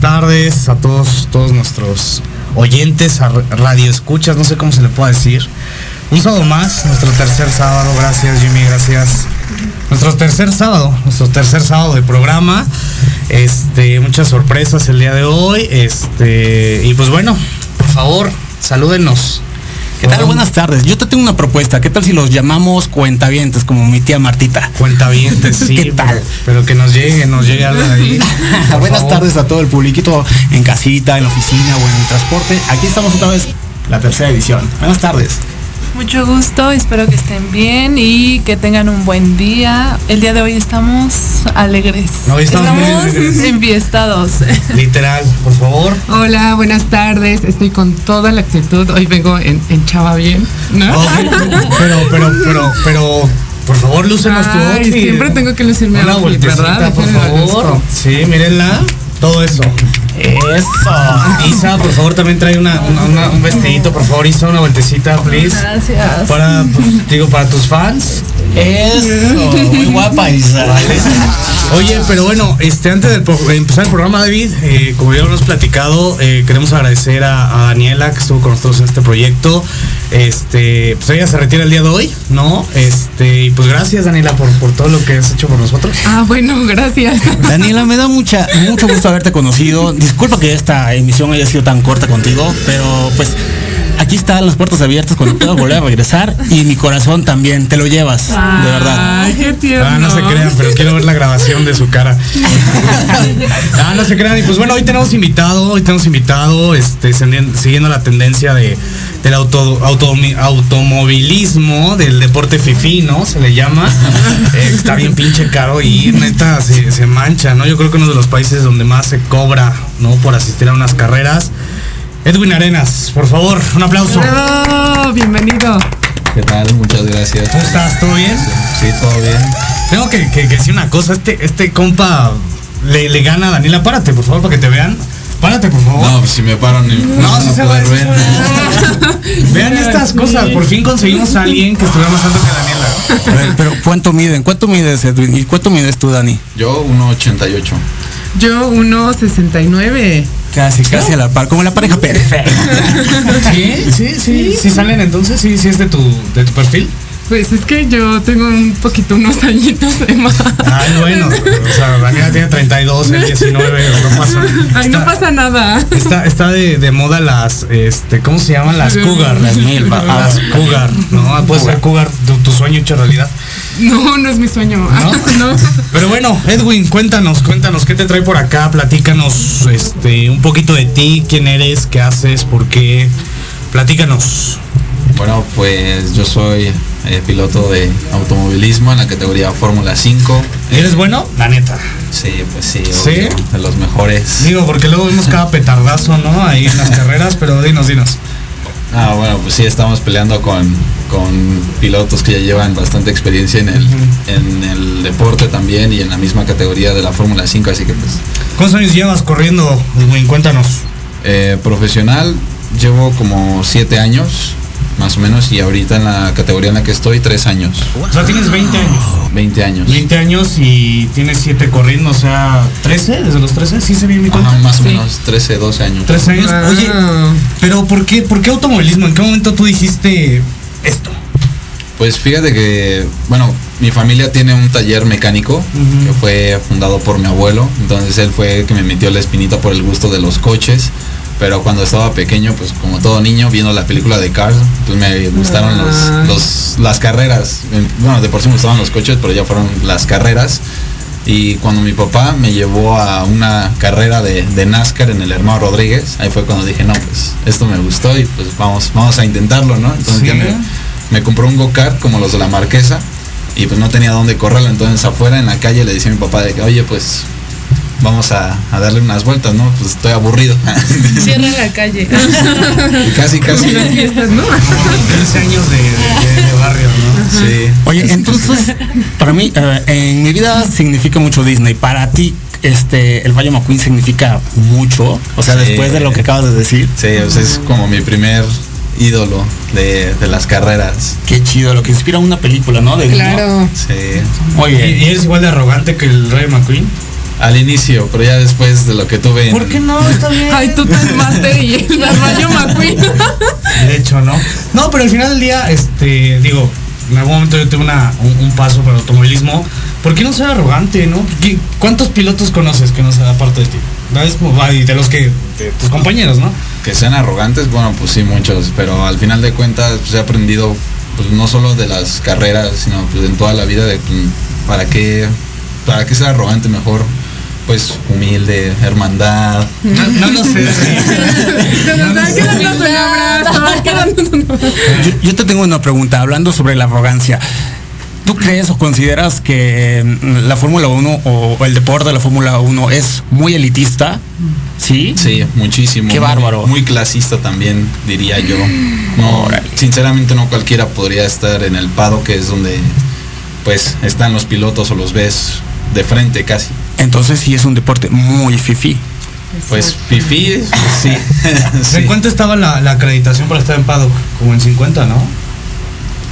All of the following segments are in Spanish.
Tardes a todos, todos nuestros oyentes, a radio escuchas, no sé cómo se le puede decir. Un sábado más, nuestro tercer sábado, gracias Jimmy, gracias. Nuestro tercer sábado, nuestro tercer sábado de programa. Este, muchas sorpresas el día de hoy. Este, y pues bueno, por favor, salúdenos. ¿Qué tal? Buenas tardes. Yo te tengo una propuesta. ¿Qué tal si los llamamos cuentavientes, como mi tía Martita? Cuentavientes, sí. ¿Qué tal? Pero, pero que nos llegue, nos llegue algo de ahí. Buenas favor. tardes a todo el publiquito en casita, en la oficina o en el transporte. Aquí estamos otra vez, la tercera edición. Buenas tardes. Mucho gusto, espero que estén bien y que tengan un buen día. El día de hoy estamos alegres. Hoy estamos muy alegres. enfiestados. Literal, por favor. Hola, buenas tardes. Estoy con toda la actitud. Hoy vengo en, en chava bien, ¿no? Pero, pero, pero, pero, por favor, lúcenos tu outfit. siempre tengo que lucirme Una outfit, vueltecita, ¿verdad? por favor. Sí, mírenla. Todo eso. Eso. Isa, por favor, también trae una, una- una- un vestidito, por favor, Isa, una vueltecita, please. Gracias. Para, pues, digo, para tus fans. Eso, muy guapa Isa. Oye, pero bueno, este antes de empezar el programa, David, eh, como ya hemos platicado, eh, queremos agradecer a, a Daniela que estuvo con nosotros en este proyecto. Este, pues ella se retira el día de hoy, ¿no? Este, y pues gracias, Daniela, por, por todo lo que has hecho por nosotros. Ah, bueno, gracias. Daniela, me da mucha, mucho gusto haberte conocido. Disculpa que esta emisión haya sido tan corta contigo, pero pues aquí están las puertas abiertas cuando puedas volver a regresar y mi corazón también, te lo llevas, de verdad. Ay, qué tierno. Ah, no se crean, pero quiero ver la grabación de su cara. ah, no se crean. Y pues bueno, hoy tenemos invitado, hoy tenemos invitado, este, siguiendo la tendencia de, del auto, automovilismo, del deporte fifí, ¿no? Se le llama. Eh, está bien pinche caro y neta se, se mancha, ¿no? Yo creo que uno de los países donde más se cobra, ¿no? Por asistir a unas carreras. Edwin Arenas, por favor, un aplauso. Oh, bienvenido. ¿Qué tal? Muchas gracias. ¿Cómo estás? ¿Todo bien? Sí, todo bien. Tengo que, que- que decir una cosa, este, este compa le, le gana a Daniela, párate por favor para que te vean. Párate por favor. No, pues si me paran ni No, sí ver. se va. Vean estas cosas, por fin conseguimos a alguien que estuviera más alto que Daniela. A ver, pero ¿cuánto miden? ¿Cuánto mides, Edwin? ¿Y cuánto mides tú, Dani? Yo 1.88. Yo 1.69. Casi, casi a la par, como la pareja perfecta. Sí, sí, sí. ¿Sí salen entonces? ¿Sí, sí es de tu, de tu perfil? Pues es que yo tengo un poquito unos añitos de más. Ay, bueno. O sea, Daniela tiene 32, él 19, no pasa. Ay, no pasa nada. Está, está de, de moda las, este, ¿cómo se llaman? Las cougar. Las milpa. Las cougar, ¿no? Puede ser cougar, tu, tu sueño hecho realidad. No, no es mi sueño. ¿No? no. Pero bueno, Edwin, cuéntanos, cuéntanos, ¿qué te trae por acá? Platícanos este, un poquito de ti, quién eres, qué haces, por qué. Platícanos. Bueno, pues yo soy eh, piloto de automovilismo en la categoría Fórmula 5. ¿Eres bueno? La neta. Sí, pues sí, ¿Sí? de los mejores. Digo, porque luego vemos cada petardazo, ¿no? Ahí en las carreras, pero dinos, dinos. Ah, bueno, pues sí, estamos peleando con, con pilotos que ya llevan bastante experiencia en el, en el deporte también y en la misma categoría de la Fórmula 5, así que pues ¿Cuántos años llevas corriendo, Edwin? Cuéntanos. eh, profesional llevo como 7 años, más o menos, y ahorita en la categoría en la que estoy, 3 años, O sea, tienes 20 años. 20 años. 20 años y tienes 7 corriendo, o sea, 13, desde los 13, ¿sí se bien mi cuenta? Ajá, más o Sí. menos 13, 12 años. 13 años. Oye, Ah. pero ¿por qué, ¿por qué automovilismo? ¿En qué momento tú dijiste esto? Pues fíjate que, bueno, mi familia tiene un taller mecánico Ujú. que fue fundado por mi abuelo, entonces él fue el que me metió la espinita por el gusto de los coches, pero cuando estaba pequeño, pues como todo niño, viendo la película de Cars, pues me gustaron Ah. los, los- las carreras, bueno, de por sí me gustaban los coches, pero ya fueron las carreras, Y cuando mi papá me llevó a una carrera de, de NASCAR en el hermano Rodríguez, ahí fue cuando dije, no, pues esto me gustó y pues vamos, vamos a intentarlo, ¿no? Entonces Sí. ya me, me compró un go-kart como los de la marquesa y pues no tenía dónde correrlo. Entonces afuera en la calle le decía a mi papá de que, oye, pues vamos a, a darle unas vueltas, ¿no? Pues estoy aburrido. Cierra la calle. Y casi, casi. Las fiestas, ¿no? 15 años de, de- de barrio, ¿no? Sí. Oye, entonces, para mí, eh, en mi vida significa mucho Disney. Para ti, este, el Valle McQueen significa mucho. O sea, Sí. después de lo que acabas de decir. Sí, o sea, es como mi primer ídolo de, de las carreras. Qué chido, lo que inspira una película, ¿no? De. Claro. Sí. ¿Y, Oye, y eres igual de arrogante que el Ray McQueen? Al inicio, pero ya después de lo que tuve ¿por qué no? Está bien. Ay, tú te Master y el Rayo McQueen. De hecho, ¿no? No, pero al final del día, este, digo, en algún momento yo tuve una, un, un paso por el automovilismo. ¿Por qué no ser arrogante, no? ¿Qué- ¿Cuántos pilotos conoces que no sean aparte de ti? Y de los que, de tus compañeros, ¿no? que sean arrogantes, bueno, pues sí, muchos, pero al final de cuentas pues, he aprendido, pues no solo de las carreras, sino pues en toda la vida de pues, para qué, para qué ser arrogante mejor, pues humilde, hermandad. No, no lo sé. Yo, yo te tengo una pregunta, hablando sobre la arrogancia. ¿Tú crees o consideras que mm, la Fórmula 1 o, el deporte de la Fórmula 1 es muy elitista? ¿Sí? Sí, muchísimo. Qué bárbaro. Muy, clasista también, diría yo. No, sinceramente no cualquiera podría estar en el pado, que es donde pues están los pilotos o los ves de frente casi. Entonces sí es un deporte muy fifi. Pues fifí, sí. sí. ¿En cuánto estaba la, la acreditación para estar en paddock? Como en 50, ¿no?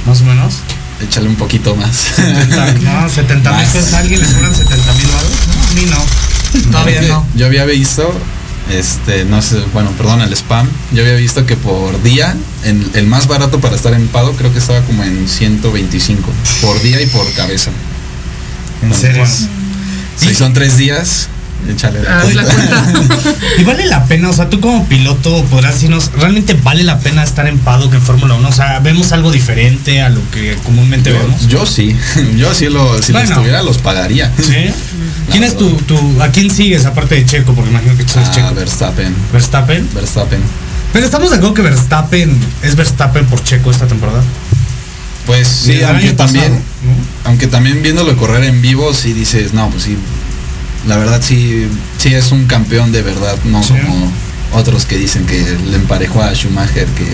Más o menos. Échale un poquito más. 70, no, 70 mil pesos. ¿A alguien le sobran 70 mil baros? No, a mí no. Todavía Yo- no. Yo había visto, este, no sé, bueno, perdón, el spam. Yo había visto que por día, en- el más barato para estar en Pado, creo que estaba como en 125 por día y por cabeza. En serio. Si son tres días, échale la Haz la cuenta. cuenta. Y vale la pena, o sea, tú como piloto podrás decirnos, ¿realmente vale la pena estar en paddock en Fórmula 1? O sea, ¿vemos algo diferente a lo que comúnmente vemos? Yo, yo sí, yo sí lo, si Bueno. los tuviera los pagaría. ¿Sí? ¿Quién es tu, tu, a quién sigues aparte de Checo? Porque imagino que tú eres Ah, Checo. Verstappen, Verstappen. Verstappen. Pero estamos de acuerdo que Verstappen es Verstappen por Checo esta temporada. Pues sí, aunque año pasado, también, ¿no? aunque también viéndolo correr en vivo, sí dices, no, pues sí, la verdad sí, sí es un campeón de verdad, no Sí. como otros que dicen que le emparejó a Schumacher, que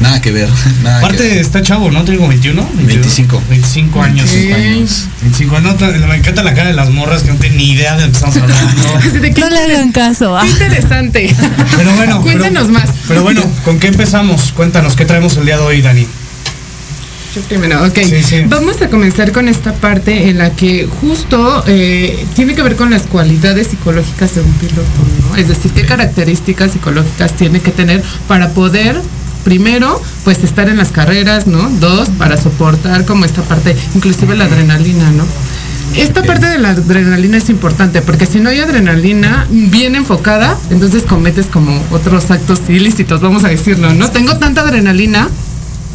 nada que ver. Nada que Aparte ver. está chavo, ¿no? Tengo 21, 25. 25 años. 25 años. 25 años. No, me encanta la cara de las morras que no tienen ni idea de lo que estamos hablando. De que- No le hagan caso. ah. Qué interesante. Pero bueno. Cuéntanos pero- más. Pero bueno, ¿con qué empezamos? Cuéntanos, ¿qué traemos el día de hoy, Dani? Primero, ok. Sí, sí. Vamos a comenzar con esta parte en la que justo eh, tiene que ver con las cualidades psicológicas de un piloto, ¿no? Es decir, qué características psicológicas tiene que tener para poder primero, pues estar en las carreras, ¿no? Dos, para soportar como esta parte, inclusive la adrenalina, ¿no? Esta parte de la adrenalina es importante porque si no hay adrenalina bien enfocada, entonces cometes como otros actos ilícitos, vamos a decirlo, ¿no? Tengo tanta adrenalina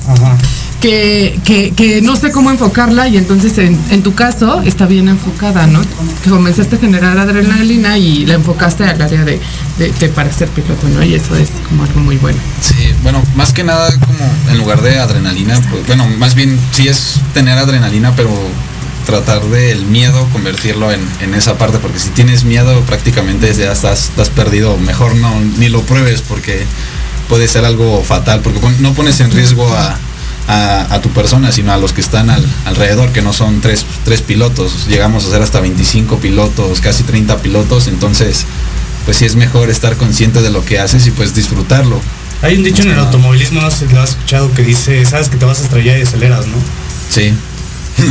Ajá. Que, que, que no sé cómo enfocarla y entonces en, en tu caso está bien enfocada, ¿no? Que comenzaste a generar adrenalina y la enfocaste al área de, de- de para ser piloto, ¿no? Y eso es como algo muy bueno. Sí, bueno, más que nada como en lugar de adrenalina, pues bueno, más bien sí es tener adrenalina, pero tratar del miedo convertirlo en, en esa parte, porque si tienes miedo prácticamente ya estás, estás perdido, mejor no, ni lo pruebes porque puede ser algo fatal, porque no pones en riesgo a, a- a tu persona, sino a los que están al- alrededor, que no son tres, tres pilotos, llegamos a ser hasta 25 pilotos, casi 30 pilotos, entonces pues sí es mejor estar consciente de lo que haces y pues disfrutarlo. Hay un dicho en el automovilismo, no sé si lo has escuchado, que dice, sabes que te vas a estrellar y aceleras, ¿no? Sí.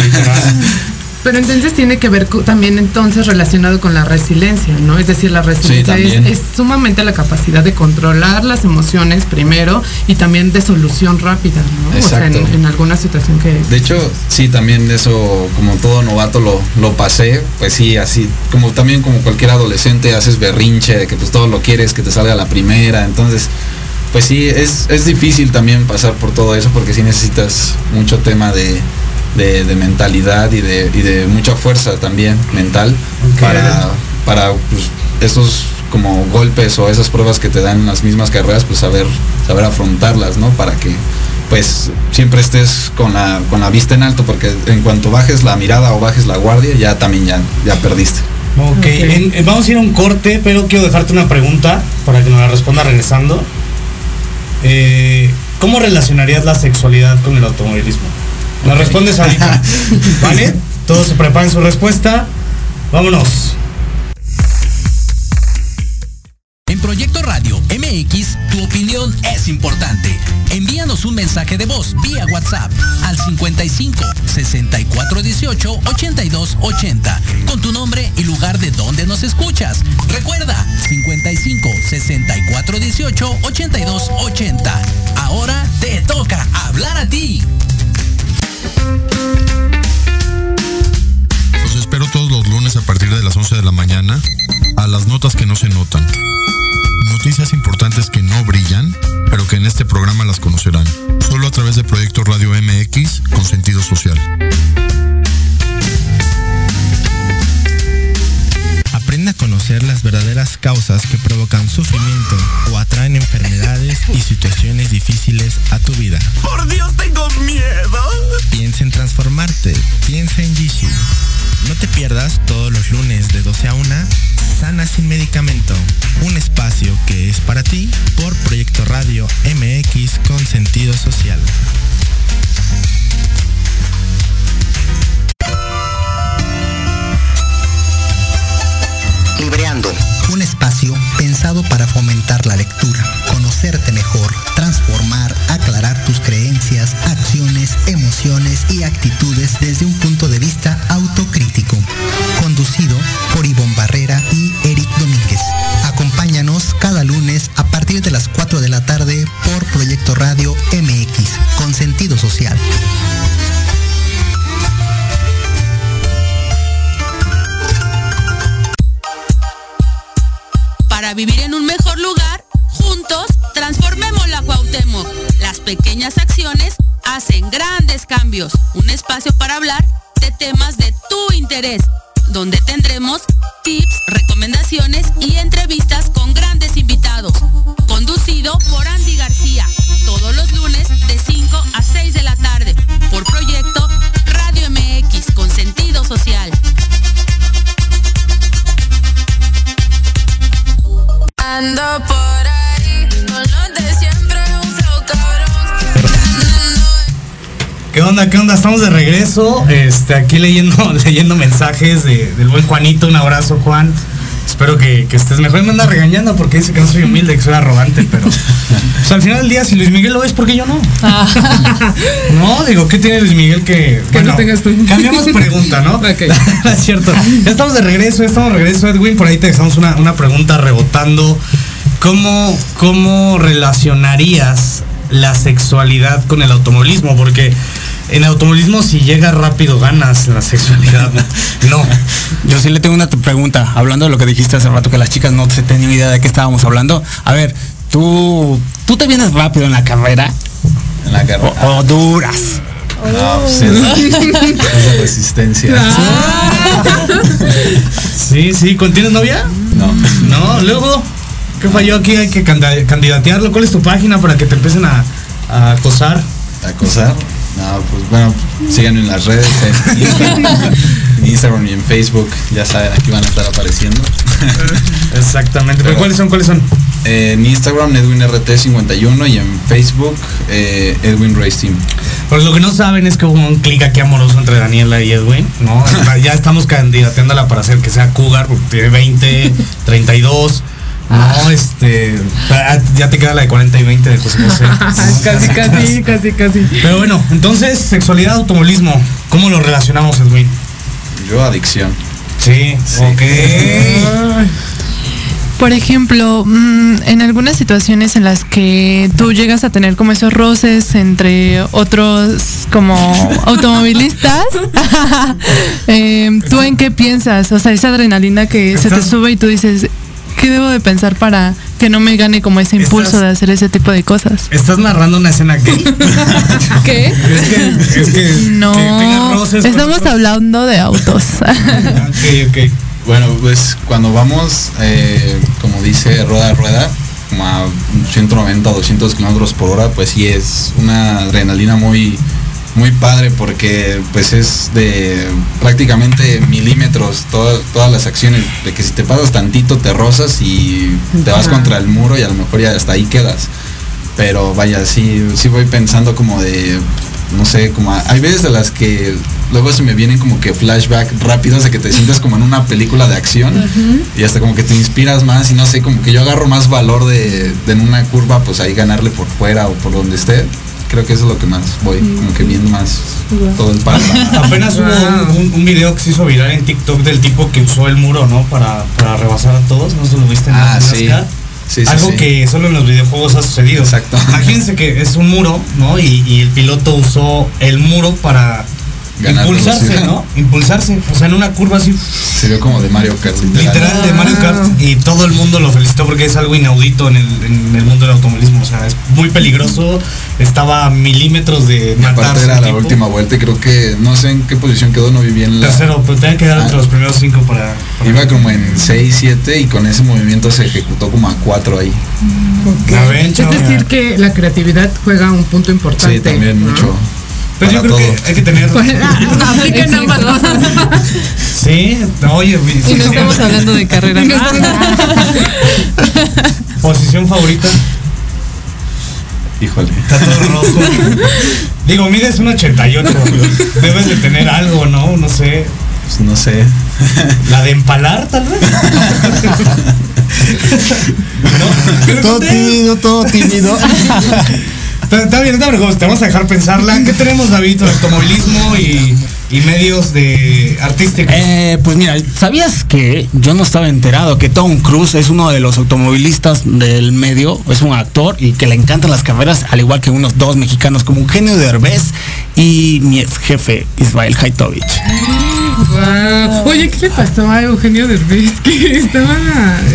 Pero entonces tiene que ver también entonces relacionado con la resiliencia, ¿no? Es decir, la resiliencia es, sumamente la capacidad de controlar las emociones primero y también de solución rápida, ¿no? O sea, en, en alguna situación que... De hecho, sí, también eso, como todo novato lo, lo pasé, pues sí, así, como también como cualquier adolescente haces berrinche de que pues todo lo quieres que te salga a la primera, entonces, pues sí, es, es difícil también pasar por todo eso porque sí necesitas mucho tema de, de, de mentalidad y de, y de mucha fuerza también mental para, para pues, esos como golpes o esas pruebas que te dan las mismas carreras, pues saber, saber afrontarlas, ¿no? Para que pues siempre estés con la, con la vista en alto, porque en cuanto bajes la mirada o bajes la guardia, ya también ya, ya perdiste. Ok, en- en- vamos a ir a un corte, pero quiero dejarte una pregunta para que nos la responda regresando. Eh, ¿Cómo relacionarías la sexualidad con el automovilismo? Nos respondes ahorita. ¿Vale? Todos se preparen su respuesta. Vámonos. En Proyecto Radio MX, tu opinión es importante. Envíanos un mensaje de voz vía WhatsApp al 55 64 18 82 80 con tu nombre y lugar de donde nos escuchas. Recuerda 55 64 18 82 80. Ahora te toca hablar a ti. Mañana a las notas que no se notan. Noticias importantes que no brillan, pero que en este programa las conocerán. Solo a través de Proyecto Radio MX con sentido social. Aprende a conocer las verdaderas causas que provocan sufrimiento o atraen enfermedades y situaciones difíciles a tu vida. Por Dios, tengo miedo. Piensa en transformarte. Piensa en Jishu. No te pierdas todos los lunes de 12 a 1 Sana sin medicamento. Un espacio que es para ti por Proyecto Radio MX con sentido social. Libreando, un espacio pensado para fomentar la lectura, conocerte mejor, transformar, aclarar tus creencias, acciones, emociones y actitudes desde un onda? ¿Qué onda? Estamos de regreso. Este, aquí leyendo, leyendo mensajes de- del buen Juanito. Un abrazo, Juan. Espero que, que estés mejor. Me anda regañando porque dice que no soy humilde, que soy arrogante, pero. pues, al final del día, si Luis Miguel lo es, ¿por qué yo no? No, digo, ¿qué tiene Luis Miguel que. Que no tengas tú. Cambiamos pregunta, ¿no? es cierto. Ya estamos de regreso, ya estamos de regreso, Edwin. Por ahí te dejamos una, una pregunta rebotando. ¿Cómo, ¿Cómo relacionarías la sexualidad con el automovilismo? Porque en automovilismo, si llegas rápido, ganas en la sexualidad. No. Yo sí le tengo una pregunta, hablando de lo que dijiste hace rato, que las chicas no se tenían idea de qué estábamos hablando. A ver, tú, tú te vienes rápido en la carrera. En la carrera. O, o duras. No, pues es, resistencia. Sí, sí, ¿contienes novia? No. No, luego, ¿qué falló aquí? Hay que candidatearlo. ¿Cuál es tu página para que te empiecen a, a acosar? acosar. No, pues bueno, síganme en las redes, en Instagram, en Instagram y en Facebook, ya saben, aquí van a estar apareciendo. Exactamente, pero ¿cuáles son? ¿Cuáles son? Eh, en Instagram, EdwinRT51 y en Facebook, eh, Edwin Race Team. Pues lo que no saben es que hubo un clic aquí amoroso entre Daniela y Edwin, ¿no? ya estamos candidateándola para hacer que sea cougar, porque tiene 20, 32. No, este. ah, Ya te queda la de 40 y 20 de José José. casi, casi, casi, casi. Pero bueno, entonces, sexualidad, automovilismo, ¿cómo lo relacionamos, Edwin? Yo, adicción. Sí, ok. Por ejemplo, mm, en algunas situaciones en las que tú llegas a tener como esos roces entre otros como automovilistas, eh, ¿tú en qué piensas? O sea, esa adrenalina que se te sube y tú dices, ¿qué debo de pensar para que no me gane como ese impulso Estás- de hacer ese tipo de cosas. ¿Estás narrando una escena gay? ¿Qué? Es que, es que, No, que tenga roces con estamos hablando de autos. Ok, ok. Bueno, pues cuando vamos, eh, como dice Rueda a Rueda, como a 190 o 200 kilómetros por hora, pues sí es una adrenalina muy, muy padre porque pues es de prácticamente milímetros todas, todas las acciones, de que si te pasas tantito te rozas y te vas Ajá. contra el muro y a lo mejor ya hasta ahí quedas. Pero vaya, sí, sí voy pensando como de, no sé, como a- hay veces de las que luego se me vienen como que flashback rápidos de que te sientes como en una película de acción y hasta como que te inspiras más y no sé, como que yo agarro más valor de, de en una curva, pues ahí ganarle por fuera o por donde esté. Creo que eso es lo que más voy, como que viendo más todo el panorama. Apenas hubo un, un- un video que se hizo viral en TikTok del tipo que usó el muro, ¿no? Para, para rebasar a todos. No si lo viste en Ah, en sí. Sí, sí, Algo sí. que solo en los videojuegos ha sucedido. Exacto. Imagínense que es un muro, ¿no? Y, y el piloto usó el muro para Ganar impulsarse. ¿no? Impulsarse. O sea, en una curva así, Se vio como de Mario Kart. literal de Mario Kart. Y todo el mundo lo felicitó porque es algo inaudito en el, en el mundo del automovilismo. O sea, es muy peligroso. Estaba a milímetros de Y aparte era la tipo. última vuelta y creo que no sé en qué posición quedó, no vi bien la... Tercero, pero tenía que dar Ah. entre los primeros cinco para. para- Iba como en 6, 7 y con ese movimiento se ejecutó como a 4 ahí. Ven, Es decir, que la creatividad juega un punto importante. Sí, también ¿no? mucho. Pero yo para creo todo. que hay que tener. Pues, apliquen ambas cosas. Sí, oye, sí, Y no sí. estamos hablando de carrera. Posición favorita. Híjole. Está todo rojo. Digo, mides un 88. Debes de tener algo, ¿no? No sé. Pues no sé. La de empalar, tal vez. ¿No? Todo tímido, todo tímido. Está, bien, está bien, Te vamos a dejar pensarla. ¿Qué tenemos, David? Automovilismo y, medios de artísticos. Eh, pues mira, ¿sabías que yo no estaba enterado que Tom Cruise es uno de los automovilistas del medio? Es un actor y que le encantan las carreras, al igual que unos dos mexicanos como Eugenio Derbez y mi ex jefe Ismael Haitovich. Guau. Oye, ¿qué le pasó a Eugenio Derbez? Que estaba.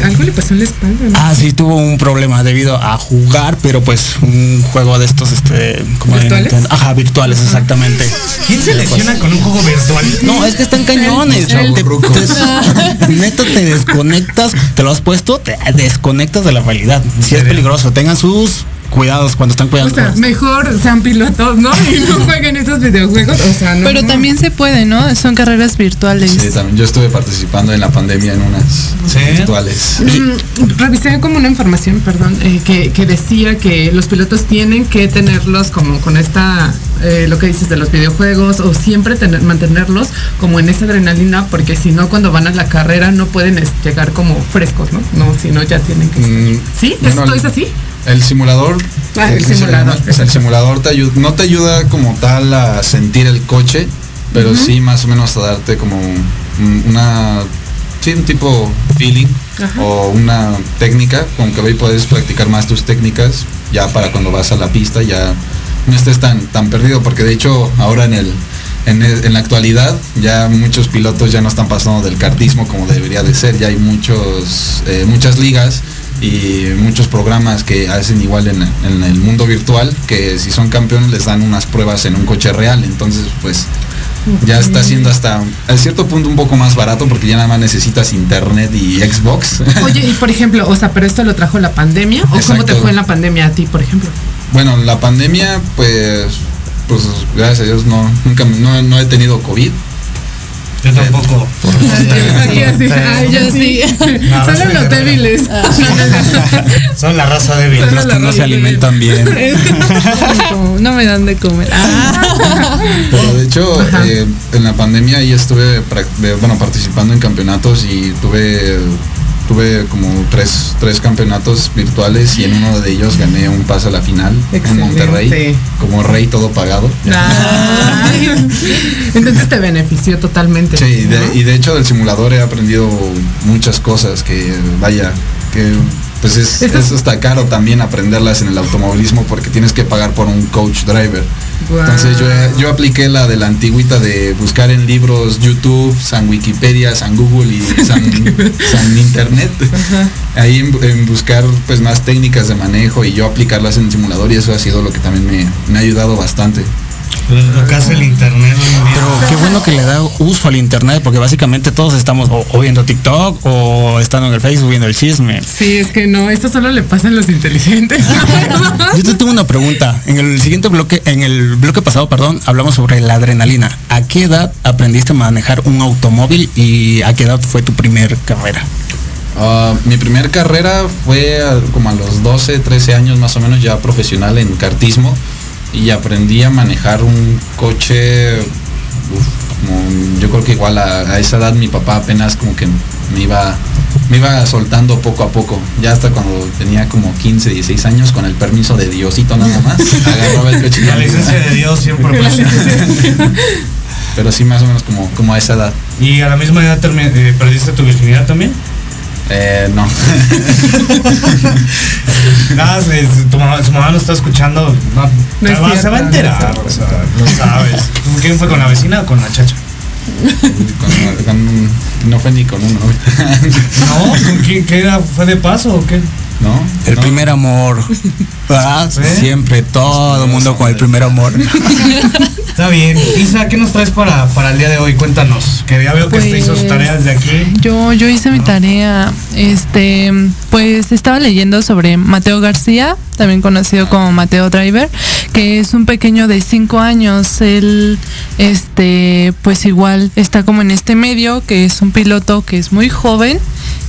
Algo le pasó en la espalda. ¿no? Ah, sí, tuvo un problema debido a jugar, pero pues un juego de estos, este, como ¿Virtuales? Ajá, virtuales, exactamente. ¿Quién se lesiona con un juego virtual? No, es que están cañones. Chavo Te- neta, te desconectas, te lo has puesto, te desconectas de la realidad. Si es peligroso, tengan sus cuidados cuando están O cuidando. sea, mejor sean pilotos, ¿no? Y no jueguen esos videojuegos. O sea, no. Pero no. también se puede, ¿no? Son carreras virtuales. Sí, también. Yo estuve participando en la pandemia en unas ¿Sí? virtuales. Mm, Revisé como una información, perdón, eh, que, que decía que los pilotos tienen que tenerlos como con esta, eh, lo que dices de los videojuegos, o siempre tener, mantenerlos como en esa adrenalina, porque si no, cuando van a la carrera no pueden es, llegar como frescos, ¿no? No, si no, ya tienen que. Mm, ¿Sí? bueno, ¿Esto el- es así? El simulador. Ah, el simulador. llama- o sea, el simulador te ayuda, no te ayuda como tal a sentir el coche, pero sí más o menos a darte como un- una, sí, un tipo feeling Ajá. o una técnica, con que hoy puedes practicar más tus técnicas ya para cuando vas a la pista ya no estés tan, tan perdido, porque de hecho ahora en el en, el- en la actualidad ya muchos pilotos ya no están pasando del kartismo como debería de ser, ya hay muchos eh, muchas ligas y muchos programas que hacen igual en, en el mundo virtual que si son campeones les dan unas pruebas en un coche real. Entonces pues ya está siendo hasta a cierto punto un poco más barato porque ya nada más necesitas internet y Xbox. Oye, y por ejemplo, o sea, pero esto lo trajo la pandemia, o cómo te Exacto. fue en la pandemia a ti, por ejemplo. bueno la pandemia pues pues gracias a Dios no nunca no, no he tenido COVID Yo tampoco. Aquí así, ay, yo sí. Solo los débiles. Son la raza débil. Son Los que no se alimentan bien. No me dan de comer. Ah. Pero de hecho, eh, en la pandemia ahí estuve de- bueno, participando en campeonatos y tuve tuve como tres, tres campeonatos virtuales y en uno de ellos gané un pase a la final en Excelente. Monterrey, como rey todo pagado. Ay. Entonces te benefició totalmente. Sí, y de, ¿no? y de hecho del simulador he aprendido muchas cosas que, vaya, que pues es, Eso- es hasta caro también aprenderlas en el automovilismo porque tienes que pagar por un coach driver. Entonces yo, yo apliqué la de la antigüita de buscar en libros YouTube, San Wikipedia, San Google y San, San Internet. Ahí en, en buscar pues más técnicas de manejo y yo aplicarlas en simulador y eso ha sido lo que también me, me ha ayudado bastante. Lo que hace el internet hoy en día. Pero qué bueno que le da uso al internet, porque básicamente todos estamos o, o viendo TikTok o estando en el Facebook viendo el chisme. Sí, es que no, esto solo le pasa a los inteligentes. Yo te tengo una pregunta. En el siguiente bloque, en el bloque pasado, perdón, hablamos sobre la adrenalina. ¿A qué edad aprendiste a manejar un automóvil y a qué edad fue tu primer carrera? Ah, mi primer carrera fue a- como a los 12, 13 años más o menos ya profesional en kartismo y aprendí a manejar un coche, uf, como, yo creo que igual a, a esa edad mi papá apenas como que me iba, me iba soltando poco a poco, ya hasta cuando tenía como 15, 16 años con el permiso de Diosito nada más, agarraba el coche. La licencia de Dios siempre. Pero sí más o menos como, como a esa edad. ¿Y a la misma edad eh, perdiste tu virginidad también? Eh, no. Nada, se- se- tu mamá, su mamá lo está escuchando. No, No es se va- se cierto, va a no enterar, cierto. o sea, lo sabes. ¿Con quién fue? ¿Con la vecina o con la chacha? Con- con- no fue ni con uno. No, ¿con quién? ¿Qué era? ¿Fue de paso o qué? ¿No? El no. primer amor. Ah. Siempre, todo el mundo con el primer amor. Está bien. Isa, ¿qué nos traes para, para el día de hoy? Cuéntanos. Que ya veo que usted hizo sus Pues, tareas de aquí. Yo, yo hice mi tarea, este, pues estaba leyendo sobre Mateo García, también conocido como Mateo Driver, que es un pequeño de cinco años. Él, este, pues igual está como en este medio, que es un piloto que es muy joven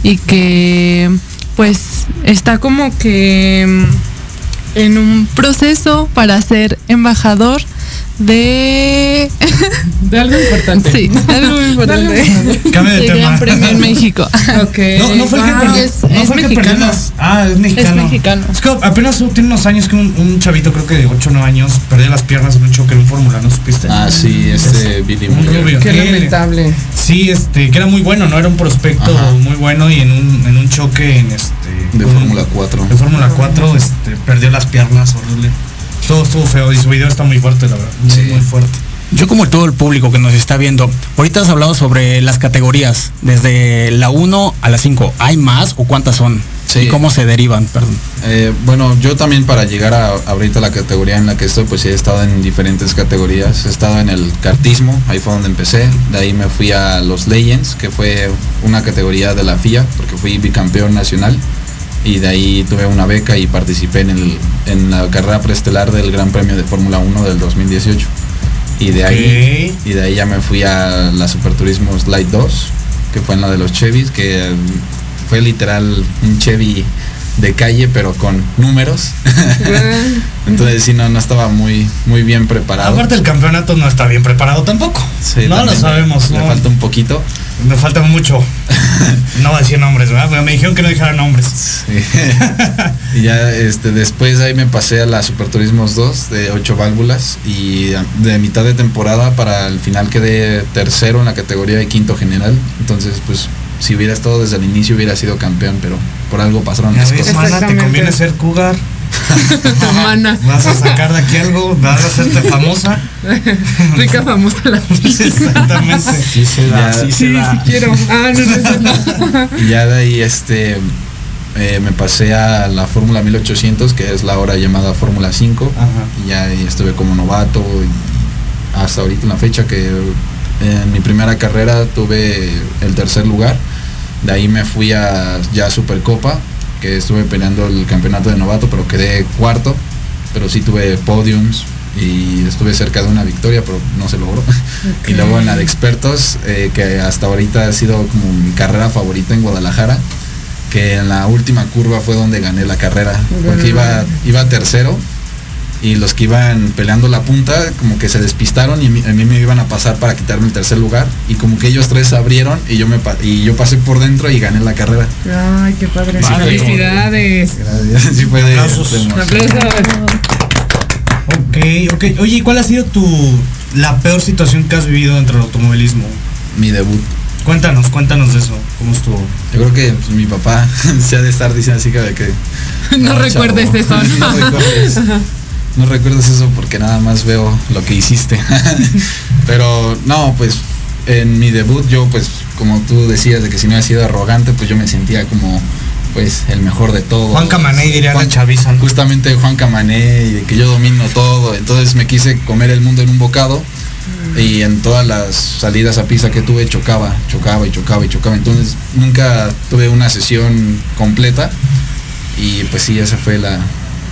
y que, pues, está como que mm, en un proceso para ser embajador de De algo importante. Sí, algo muy importante. Cambio de De tema. Gran Premio en México. Ok. No, no fue el que Wow. perdió. es- no es fue el que perdió mexicano. las- Ah, es mexicano. Es mexicano. Es que apenas tiene unos años que un, un chavito, creo que de 8 o 9 años, perdió las piernas en un choque en un Fórmula, ¿no supiste? Ah, sí, este Billy rubio. Qué Sí, lamentable. Sí, este, que era muy bueno, ¿no? Era un prospecto Ajá. muy bueno y en un, en un choque en este. De Fórmula 4. De Fórmula 4, este, perdió las piernas, horrible. Todo estuvo feo y su video está muy fuerte, la verdad. Muy, Sí. muy fuerte. Yo como todo el público que nos está viendo, ahorita has hablado sobre las categorías, desde la 1 a la 5. ¿Hay más o cuántas son? Sí. ¿Y cómo se derivan? Perdón. Eh, bueno, yo también para llegar a ahorita la categoría en la que estoy, pues he estado en diferentes categorías. He estado en el kartismo, ahí fue donde empecé. De ahí me fui a los Legends, que fue una categoría de la FIA, porque fui bicampeón nacional. Y de ahí tuve una beca y participé en, el, en la carrera preestelar del Gran Premio de Fórmula 1 del 2018. Y de ahí y de ahí ya me fui a la Superturismo Slide 2, que fue en la de los Chevys, que fue literal un Chevy de calle pero con números. Entonces sí no, no estaba muy, muy bien preparado. Aparte el campeonato no está bien preparado tampoco. Sí, no lo sabemos, Le no. falta un poquito. Me falta mucho. No voy a decir nombres, ¿verdad? Pero me dijeron que no dijera nombres. Sí. y ya este, después ahí me pasé a la Superturismos 2 de 8 válvulas y de mitad de temporada para el final quedé tercero en la categoría de quinto general. Entonces pues si hubiera estado desde el inicio hubiera sido campeón, pero por algo pasaron las cosas. mana, te conviene ser cougar. Mana. Vas a sacar de aquí algo, vas a hacerte famosa. Rica famosa la Exactamente. Sí se da, sí Sí, sí quiero. Ah, no, no, no, no. Y ya de ahí este eh, me pasé a la Fórmula 1800, que es la ahora llamada Fórmula 5. Ajá. Y ya ahí estuve como novato y hasta ahorita en la fecha que en mi primera carrera tuve el tercer lugar. De ahí me fui a ya Supercopa, que estuve peleando el campeonato de novato, pero quedé cuarto. Pero sí tuve podiums y estuve cerca de una victoria, pero no se logró. Y luego en la de expertos, eh, que hasta ahorita ha sido como mi carrera favorita en Guadalajara, que en la última curva fue donde gané la carrera, porque iba, iba tercero y los que iban peleando la punta como que se despistaron y a mí, a mí me iban a pasar para quitarme el tercer lugar y como que ellos tres abrieron y yo me y yo pasé por dentro y gané la carrera. Ay, qué padre. Vale. Felicidades. Sí fue de, Aplausos. de. Ok, ok. Oye, ¿y cuál ha sido tu la peor situación que has vivido dentro del automovilismo? mi debut. Cuéntanos, cuéntanos de eso. ¿Cómo estuvo? Yo creo que pues, mi papá se ha de estar diciendo así que, de que No chavo, recuerdes eso, ¿no? no recuerdes. No recuerdes eso porque nada más veo lo que hiciste. Pero no, pues en mi debut yo pues como tú decías de que si no había sido arrogante, pues yo me sentía como pues el mejor de todo. Juan Camané diría la chaviza. ¿no? Justamente Juan Camané y de que yo domino todo. Entonces me quise comer el mundo en un bocado y en todas las salidas a pista que tuve chocaba, chocaba y chocaba y chocaba. Entonces nunca tuve una sesión completa y pues sí, esa fue la,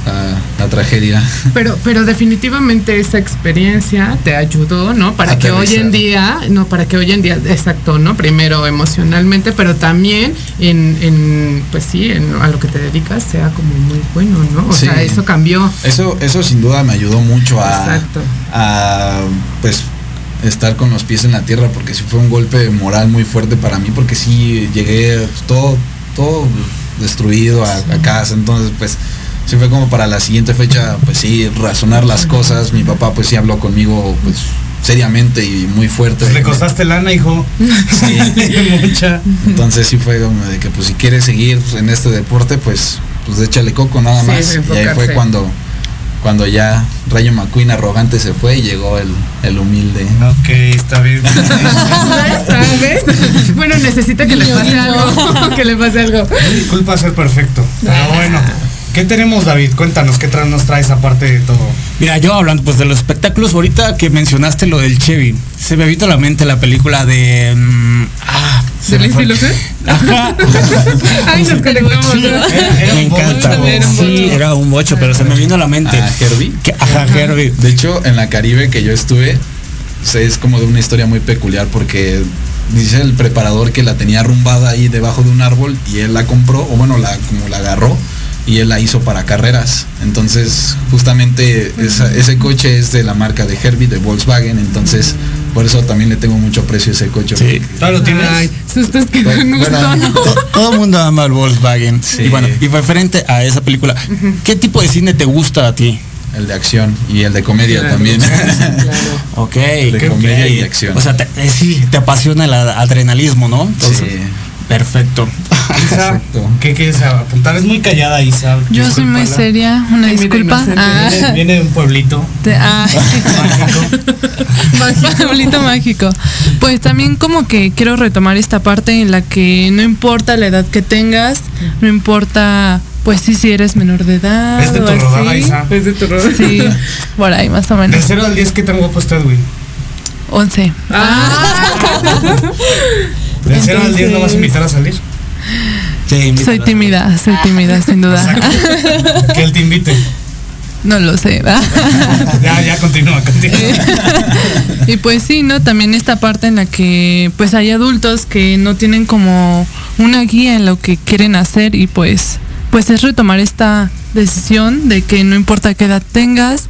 la, la tragedia. Pero, pero definitivamente esa experiencia te ayudó, ¿no? Para que hoy en día, no, para que hoy en día, exacto, ¿no? Primero emocionalmente, pero también en, en pues sí, en, a lo que te dedicas sea como muy bueno, ¿no? O Sí. sea, eso cambió. Eso, eso sin duda me ayudó mucho a, Exacto. a pues estar con los pies en la tierra porque sí fue un golpe moral muy fuerte para mí porque sí llegué todo todo destruido a, a casa entonces pues sí fue como para la siguiente fecha pues sí razonar las cosas mi papá pues sí habló conmigo pues seriamente y muy fuerte Pues le costaste lana, hijo. Sí. Mucha. entonces sí fue como de que pues si quieres seguir en este deporte pues pues échale coco nada Sí, más y ahí fue cuando cuando ya Rayo McQueen arrogante se fue y llegó el, el humilde Ok, está bien. ¿Sabes? Bueno, necesita que le pase algo. que le pase algo. Mi culpa ser perfecto. Pero bueno. ¿Qué tenemos, David? Cuéntanos, ¿qué tra- nos traes aparte de todo? Mira, yo hablando pues de los espectáculos, ahorita que mencionaste lo del Chevy, se me vino a la mente la película de... mm, ah, ¿De? Ajá. Ay, nos conectamos. Sí, ¿no? me encanta. Sí, era un bocho, pero se me vino a la mente. a Herbie Que- ajá, Herbie. de hecho en la Caribe que yo estuve o sea, es como de una historia muy peculiar porque dice el preparador que la tenía arrumbada ahí debajo de un árbol y él la compró o bueno la como la agarró y él la hizo para carreras entonces justamente esa- ese coche es de la marca de Herbie de Volkswagen entonces por eso también le tengo mucho aprecio a ese coche Sí. porque- ¿Todavía lo tienes? Todo el mundo ama el Volkswagen. Sí. Y bueno, y referente a esa película, ¿qué tipo de cine te gusta a ti? el de acción y el de comedia Claro. también Ok. de comedia y acción O sea, te- eh, sí, te apasiona el adrenalismo, ¿no? Entonces, Sí. Perfecto. Isa, Exacto. ¿qué quieres apuntar? Es muy callada, Isa. Yo soy muy seria, una Ay, disculpa. Ah, Viene, viene de un pueblito te- ah. mágico. Pueblito mágico. Pues también como que quiero retomar esta parte en la que no importa la edad que tengas, no importa pues sí si eres menor de edad. Es de tu rodada, así. Isa. Es de terror. Sí, por ahí más o Del menos. 0 al 10, ¿qué tan guapo está Edwin? 11. Del 0 al 10 no vas a invitar a salir. Sí. Soy tímida, soy tímida sin duda. Que él te invite. No lo sé. Ya, ya, continúa, continúa. y pues sí, ¿no? También esta parte en la que pues hay adultos que no tienen como una guía en lo que quieren hacer y pues pues es retomar esta decisión de que no importa qué edad tengas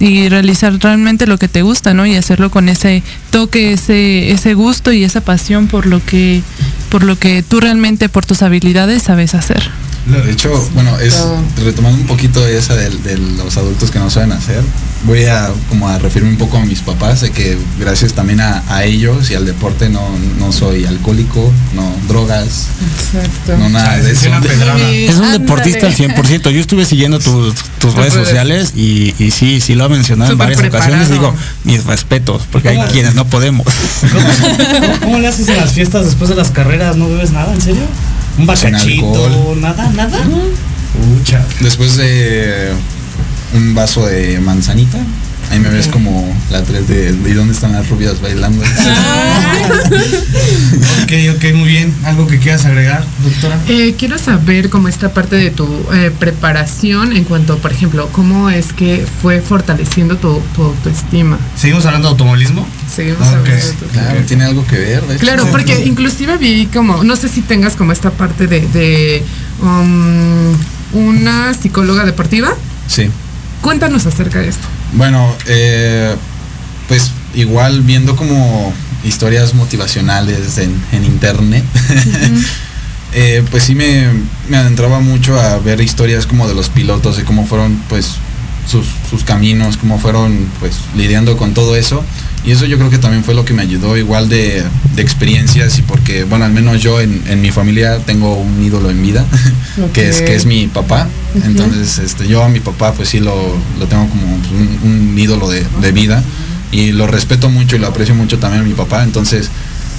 y realizar realmente lo que te gusta, ¿no? Y hacerlo con ese toque, ese ese gusto y esa pasión por lo que por lo que tú realmente por tus habilidades sabes hacer. De hecho, bueno, es retomando un poquito esa de, de los adultos que no saben hacer, voy a como a referirme un poco a mis papás, de que gracias también a, a ellos y al deporte no, no soy alcohólico, no drogas, Exacto. no nada de Es eso. Es un deportista al 100%. Yo estuve siguiendo tus, tus redes sociales y, y sí, sí lo ha mencionado en varias ocasiones. preparado. Digo, mis respetos, porque hay quienes no podemos. ¿Cómo, cómo le haces en las fiestas después de las carreras? ¿No bebes nada, en serio? ¿Un bacachito? ¿Nada, nada? Pucha. Después de un vaso de manzanita, ahí me ves como la 3 de, de dónde están las rubias bailando. Ok, ok, muy bien. ¿Algo que quieras agregar, doctora? Eh, quiero saber cómo esta parte de tu eh, preparación en cuanto, por ejemplo, cómo es que fue fortaleciendo tu, tu autoestima. ¿Seguimos hablando de automovilismo? Seguimos hablando de tu- Claro, tiene algo que ver. de hecho. Claro, porque inclusive vi como, no sé si tengas como esta parte de, de um, una psicóloga deportiva. Sí. Cuéntanos acerca de esto. Bueno, eh, pues igual viendo como historias motivacionales en, en internet, eh, pues sí me, me adentraba mucho a ver historias como de los pilotos, de cómo fueron pues sus, sus caminos, cómo fueron pues lidiando con todo eso. Y eso yo creo que también fue lo que me ayudó igual de, de experiencias y porque, bueno, al menos yo en, en mi familia tengo un ídolo en vida, que, es, que es mi papá. Entonces, este, yo a mi papá pues sí lo, lo tengo como un, un ídolo de, de vida y lo respeto mucho y lo aprecio mucho también a mi papá. Entonces,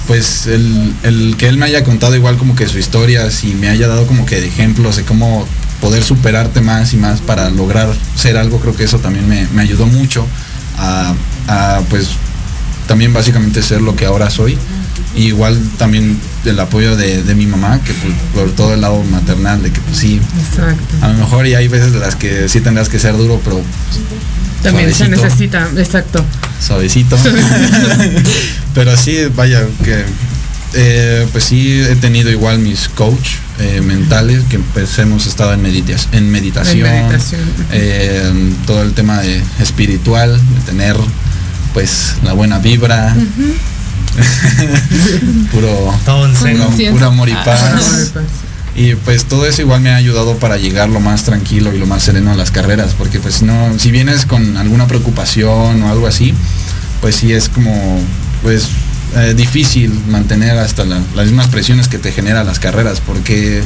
pues el, el que él me haya contado igual como que su historia y me haya dado como que ejemplos de cómo poder superarte más y más para lograr ser algo, creo que eso también me, me ayudó mucho a, a, pues también básicamente ser lo que ahora soy. Y igual también el apoyo de, de mi mamá, que pues, por todo el lado maternal, de que pues sí, Exacto. a lo mejor y hay veces de las que sí tendrás que ser duro, pero También se necesita, exacto. suavecito. Pero sí, vaya, que eh, pues sí he tenido igual mis coach eh, mentales, que pues hemos estado en, meditas- en meditación, En meditación, ujú. eh, todo el tema de espiritual, de tener pues la buena vibra, puro, serio. puro, puro amor y Ah, paz. Y pues todo eso igual me ha ayudado para llegar lo más tranquilo y lo más sereno a las carreras, porque pues no, si vienes con alguna preocupación o algo así, pues sí es como, pues eh, difícil mantener hasta la- las mismas presiones que te genera las carreras, porque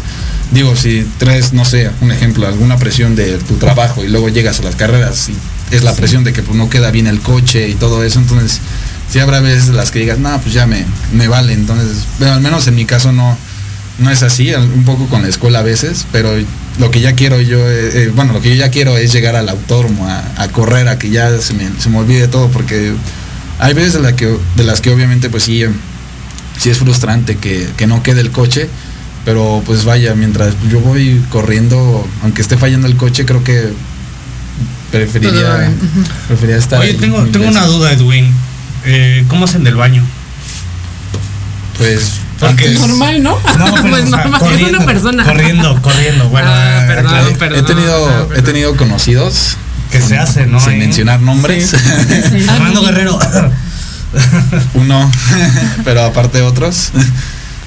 digo, si traes, no sé, un ejemplo, alguna presión de tu trabajo y luego llegas a las carreras y es la presión de que pues, no queda bien el coche y todo eso, entonces sí habrá veces las que digas, no, pues ya me, me vale, entonces, pero al menos en mi caso no, no es así, un poco con la escuela a veces, pero lo que ya quiero yo, eh, eh, bueno, lo que yo ya quiero es llegar al autódromo, a, a correr, a que ya se me, se me olvide todo, porque hay veces de, la que, de las que obviamente pues sí, sí es frustrante que, que no quede el coche, pero pues vaya, mientras yo voy corriendo, aunque esté fallando el coche, creo que preferiría, preferiría estar Oye, ahí tengo, tengo una duda, Edwin. Eh, ¿Cómo hacen del baño? Pues Porque antes- Normal, ¿no? No, pero, pues o sea, normal, corriendo, es una persona. Corriendo, corriendo. Bueno, Ah, perdón, perdón. he tenido, ah, he perdón. tenido conocidos, que se hace, ¿no? sin mencionar nombres. Fernando Guerrero. uno, pero aparte otros,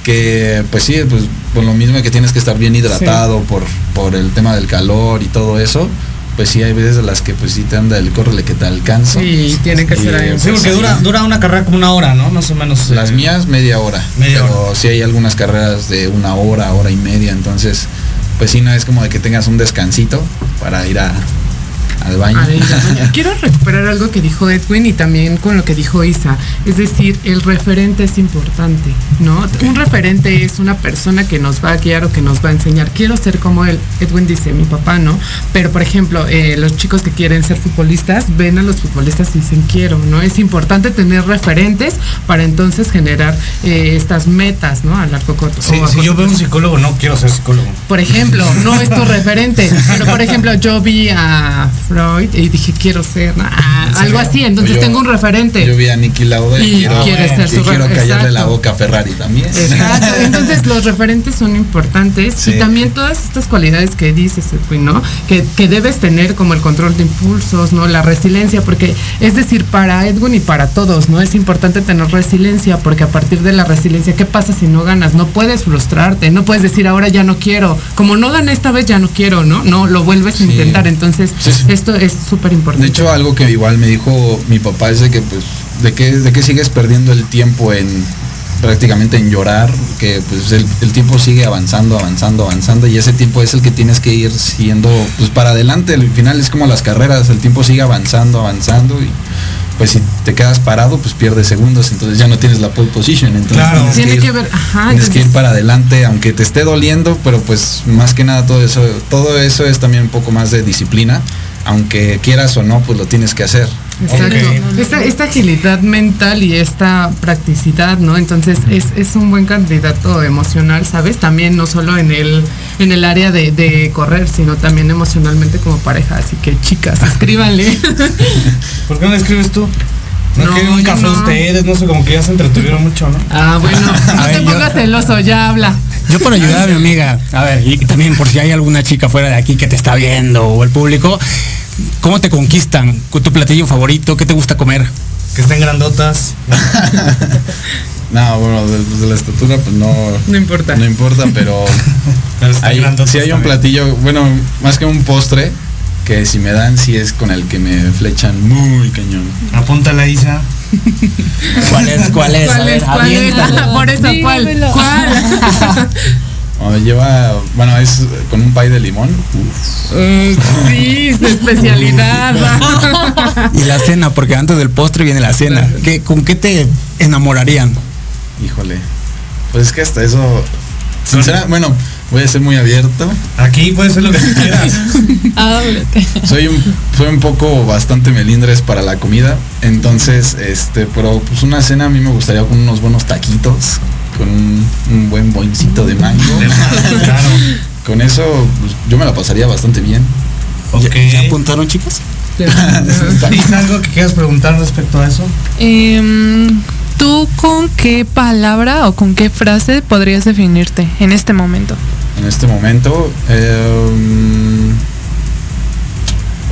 que pues sí, pues por lo mismo que tienes que estar bien hidratado por, por el tema del calor y todo eso, pues sí hay veces de las que pues sí te anda el córrele que te alcanza. Sí, tiene que ser ahí. Sí, porque dura, dura una carrera como una hora, ¿no? Más o menos. Las eh, mías media hora, Media pero sí hay algunas carreras de una hora, hora y media, entonces pues sí no es como de que tengas un descansito para ir a, al baño. Quiero recuperar algo que dijo Edwin y también con lo que dijo Isa. Es decir, el referente es importante, ¿no? Un referente es una persona que nos va a guiar o que nos va a enseñar. Quiero ser como él. Edwin dice, mi papá, ¿no? Pero, por ejemplo, eh, los chicos que quieren ser futbolistas ven a los futbolistas y dicen, quiero, ¿no? Es importante tener referentes para entonces generar eh, estas metas, ¿no? A largo corto. Sí, si yo veo un psicólogo, no quiero ser psicólogo. por ejemplo, no es tu referente, pero por ejemplo, yo vi a Freud y dije, quiero ser ah, algo así, entonces Yo- tengo un referente. Yo vi a Nicky Lauda y, Y quiero, ser y quiero callarle la boca a Ferrari también. Exacto, entonces los referentes son importantes Sí. y también todas estas cualidades que dices, Edwin, ¿no? Que, que debes tener como el control de impulsos, ¿no? La resiliencia, porque es decir, para Edwin y para todos, ¿no? Es importante tener resiliencia porque a partir de la resiliencia, ¿qué pasa si no ganas? No puedes frustrarte, no puedes decir ahora ya no quiero, como no gané esta vez ya no quiero, ¿no? No, lo vuelves a intentar, entonces Sí, sí. Esto es súper importante. De hecho, algo que igual me dijo mi papá es de que, pues, de qué, de qué sigues perdiendo el tiempo en prácticamente en llorar, que pues el, el tiempo sigue avanzando, avanzando, avanzando y ese tiempo es el que tienes que ir siendo pues para adelante, al final es como las carreras, el tiempo sigue avanzando, avanzando y pues si te quedas parado pues pierdes segundos, entonces ya no tienes la pole position, entonces Claro. tienes, Tiene que ir, que ver, ajá, tienes que ir para adelante aunque te esté doliendo, pero pues más que nada todo eso, todo eso es también un poco más de disciplina, aunque quieras o no pues lo tienes que hacer. Exacto. Esta, esta agilidad mental y esta practicidad, ¿no? Entonces es, es un buen candidato emocional, ¿sabes? También no solo en el, en el área de, de correr, sino también emocionalmente como pareja. Así que chicas, escríbanle. ¿Por qué no escribes tú? No, No, quieren un café no. ustedes, no sé, como que ya se entretuvieron mucho, ¿no? ah, bueno, no te pongas celoso, ya habla. Yo por ayudar a mi amiga, a ver, y también por si hay alguna chica fuera de aquí que te está viendo o el público, ¿cómo te conquistan? ¿Con tu platillo favorito? ¿Qué te gusta comer? Que estén grandotas. No, bueno, de, de la estatura pues no, No importa. no importa, pero Pero estén hay, un también. platillo, bueno, más que un postre, que si me dan sí es con el que me flechan muy cañón. Apúntala, Isa. ¿Cuál es? ¿Cuál es? A ¿Cuál ver, es? ¿Cuál es? Por eso, ¿cuál? Dígamelo. ¿Cuál? Lleva, bueno, es con un pay de limón. Mm, sí, su especialidad. Y la cena, porque antes del postre viene la cena. ¿Qué, ¿Con qué te enamorarían? Híjole. Pues es que hasta eso. Sincera, bueno, voy a ser muy abierto. Aquí puede ser lo que tú quieras. Soy un, soy un poco bastante melindres para la comida. Entonces, este, pero pues una cena a mí me gustaría con unos buenos taquitos. Con un, un buen boincito de mango. claro. Con eso, pues, yo me la pasaría bastante bien. Ok. ¿Ya apuntaron, chicos? ¿Tienes algo que quieras preguntar respecto a eso? Em, ¿Tú con qué palabra o con qué frase podrías definirte en este momento? En este momento, eh,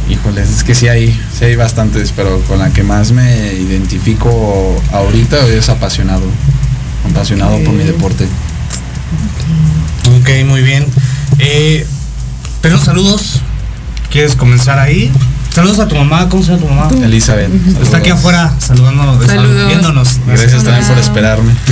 híjole, es que sí hay, sí hay bastantes, pero con la que más me identifico ahorita es apasionado. Apasionado por mi deporte. Ok, muy bien. Eh, tenemos saludos. ¿Quieres comenzar ahí? Saludos a tu mamá. ¿Cómo se llama tu mamá? Elizabeth. Está aquí afuera saludándonos, Saludos. viéndonos. Gracias también por esperarme.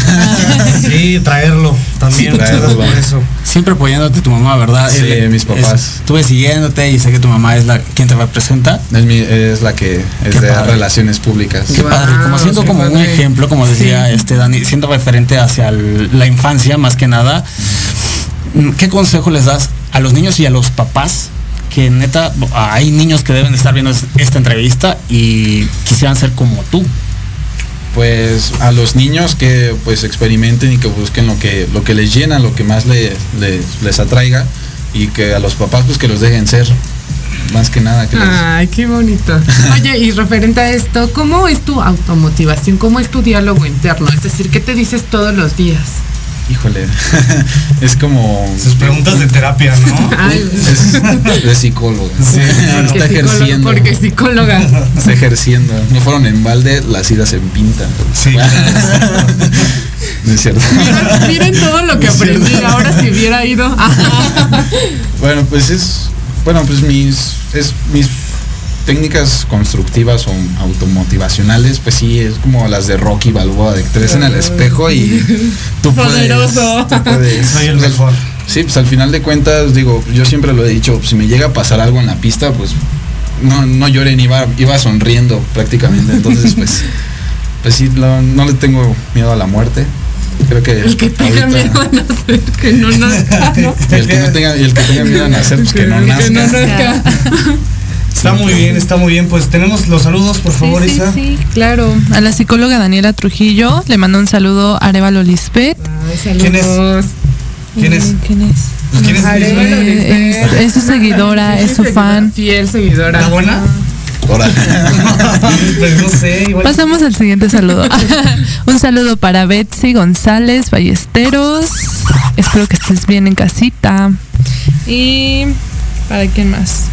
Sí, traerlo también. Sí, Muchas gracias traerlo. por eso. Siempre apoyándote tu mamá, ¿verdad? Sí, mis papás. es- Estuve siguiéndote y sé que tu mamá es la quien te representa. Es, mi- es la que es Qué de padre. relaciones públicas. Qué padre, como siendo qué como un ejemplo, como decía este Dani, siendo referente hacia el- la infancia más que nada. ¿Qué consejo les das a los niños y a los papás? Que neta, hay niños que deben estar viendo es- esta entrevista y quisieran ser como tú. Pues a los niños que pues experimenten y que busquen lo que lo que les llena, lo que más le- le- les atraiga y que a los papás pues que los dejen ser. Más que nada que Ay, qué bonito. Oye, y referente a esto, ¿cómo es tu automotivación? ¿Cómo es tu diálogo interno? Es decir, ¿qué te dices todos los días? Híjole, es como Sus preguntas de terapia, ¿no? Ay, es de psicólogo. porque está psicóloga- ejerciendo. Porque psicóloga. Está ejerciendo. No fueron en balde, las idas en pinta. Sí. No es cierto. Miren, miren todo lo que cierto. aprendí. Ahora si hubiera ido. Bueno, pues es, bueno, pues mis, es mis técnicas constructivas o automotivacionales, pues sí, es como las de Rocky Balboa, de que te ves en el espejo y tú puedes. Poderoso. tú puedes. Soy el Pues, al- mejor. Sí, pues al final de cuentas, digo, yo siempre lo he dicho, si me llega a pasar algo en la pista, pues no, no lloren, iba, iba sonriendo prácticamente. Entonces, pues, pues sí, lo- no le tengo miedo a la muerte. Creo que El que tenga ahorita- miedo a nacer, que no nazca. ¿no? y el que no tenga, y el que tenga miedo a nacer, pues que no Que nazca. no nazca. Está muy bien, está muy bien. Pues tenemos los saludos, por favor, sí, sí, Isa. sí, claro. A la psicóloga Daniela Trujillo le mando un saludo a Arevalo Lisbeth. Ay, ¿Quién es? saludos. ¿Quién es? Eh, ¿Quién es? Pues, ¿Quién es Arevalo Lisbeth? Lisbeth. Es, es su seguidora, es su fan. Fiel seguidora. ¿Está buena? Ahora. pues no sé, igual. Pasamos al siguiente saludo. Un saludo para Betsy González Ballesteros. Espero que estés bien en casita. Y para quién más.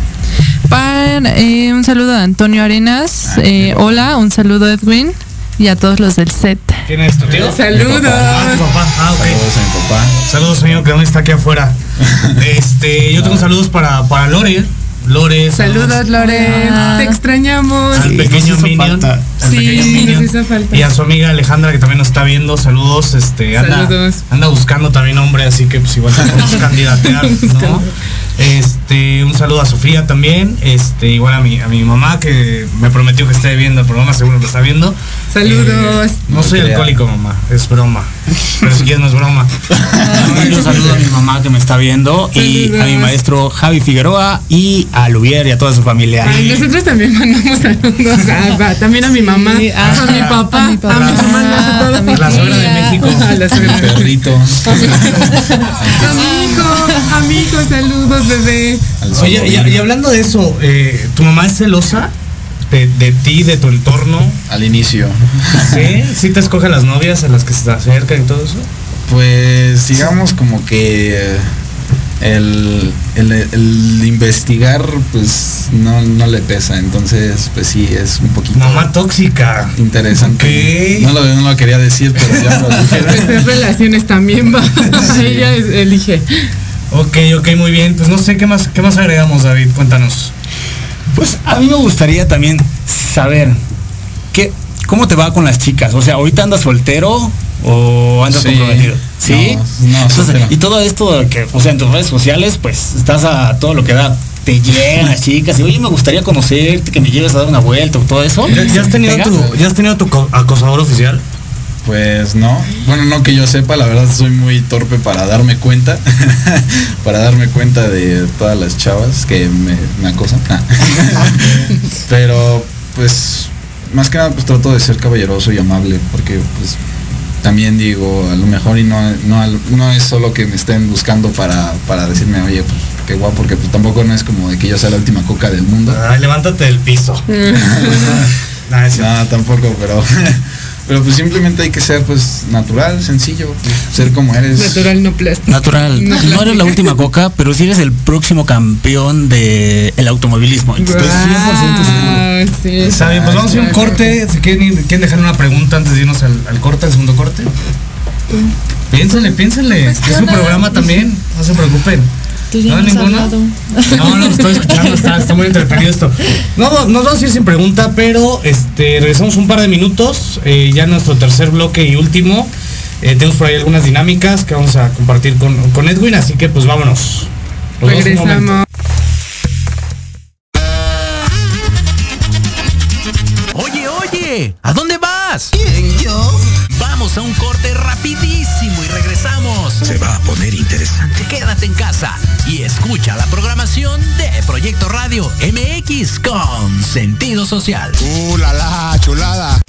Para, eh, un saludo a Antonio Arenas. Eh, hola, un saludo Edwin y a todos los del set. ¿Quién es tu tío? Saludos. Ah, tu papá. Ah, ok. Saludos a mi papá. Saludos, señor, que aún está aquí afuera. Este, yo tengo saludos para, para Lore. Lore, Saludos, Lore. Ah. Te extrañamos. Al pequeño Minion. al Sí, pequeño Minion. nos hizo falta. Y a su amiga Alejandra que también nos está viendo, saludos, este, anda, Saludos. anda buscando también hombre, así que pues igual te podemos candidatear, ¿no? Este, un saludo a Sofía también, este, igual a mi, a mi mamá que me prometió que esté viendo el programa, seguro lo está viendo. Saludos. Eh, no soy alcohólico, mamá, es broma. Pero si quieres no es broma. Un saludo a mi mamá que me está viendo y a mi maestro Javi Figueroa y a Luvier y a toda su familia. Ay, nosotros también mandamos saludos a- también a mi mamá, a mi papá, a mi papá, a mi hermana, a mi La suegra de. México. A la suegra. Perrito. Amigo, amigo, saludos, bebé. Oye, y, y hablando de eso, eh, ¿tu mamá es celosa de, de ti, de tu entorno? Al inicio. ¿Sí? ¿Sí te escoge a las novias a las que se te acercan y todo eso? Pues digamos como que el, el, el investigar pues no, no le pesa, entonces pues sí, es un poquito Mamá tóxica. interesante. No, lo, no lo quería decir, pero ya lo dije. Pues relaciones también va. Ella elige. Ok, ok, muy bien. Pues no sé qué más, qué más agregamos, David. Cuéntanos. Pues a mí me gustaría también saber que ¿cómo te va con las chicas? O sea, ¿ahorita andas soltero o andas Sí. comprometido? ¿Sí? No, no, Entonces, y todo esto que, o sea, en tus redes sociales, pues estás a todo lo que da. Te llegan las chicas y oye, me gustaría conocerte, que me lleves a dar una vuelta o todo eso. ¿Ya, ya has tenido ¿Ya has tenido tu co- acosador oficial? Pues no, bueno, no que yo sepa, la verdad soy muy torpe para darme cuenta, para darme cuenta de todas las chavas que me, me acosan. Ah. Pero pues más que nada pues trato de ser caballeroso y amable porque pues también digo, a lo mejor y no, no, no es solo que me estén buscando para, para decirme, oye, pues qué guapo, porque pues tampoco no es como de que yo sea la última coca del mundo. Ay, levántate del piso. Cierto. No, tampoco, pero pero pues simplemente hay que ser pues natural, sencillo, pues, ser como eres. Natural, no plástico. Natural. No No eres la última coca, pero sí eres el próximo campeón del el automovilismo. Entonces, estoy 100% seguro. Sí. Está bien, pues vamos a hacer un corte. Si quieren, ir- quieren dejar una pregunta antes de irnos al, al corte, al segundo corte. Piénsenle, piénsenle. Es su programa también. No se preocupen. Tú ya ¿No, has ninguno? hablado. No, no, estoy escuchando, está, está muy entretenido esto. No, nos vamos a ir sin pregunta, pero este, regresamos un par de minutos, eh, ya en nuestro tercer bloque y último. Eh, tenemos por ahí algunas dinámicas que vamos a compartir con, con Edwin, así que pues vámonos. Nos vemos un momento. Regresamos. Oye, oye, ¿a dónde vas? ¿Quién, yo? Vamos a un corte rapidísimo y regresamos. Se va a poner interesante. Quédate en casa escucha la programación de Proyecto Radio MX con sentido social. ¡Uh, la, la, chulada!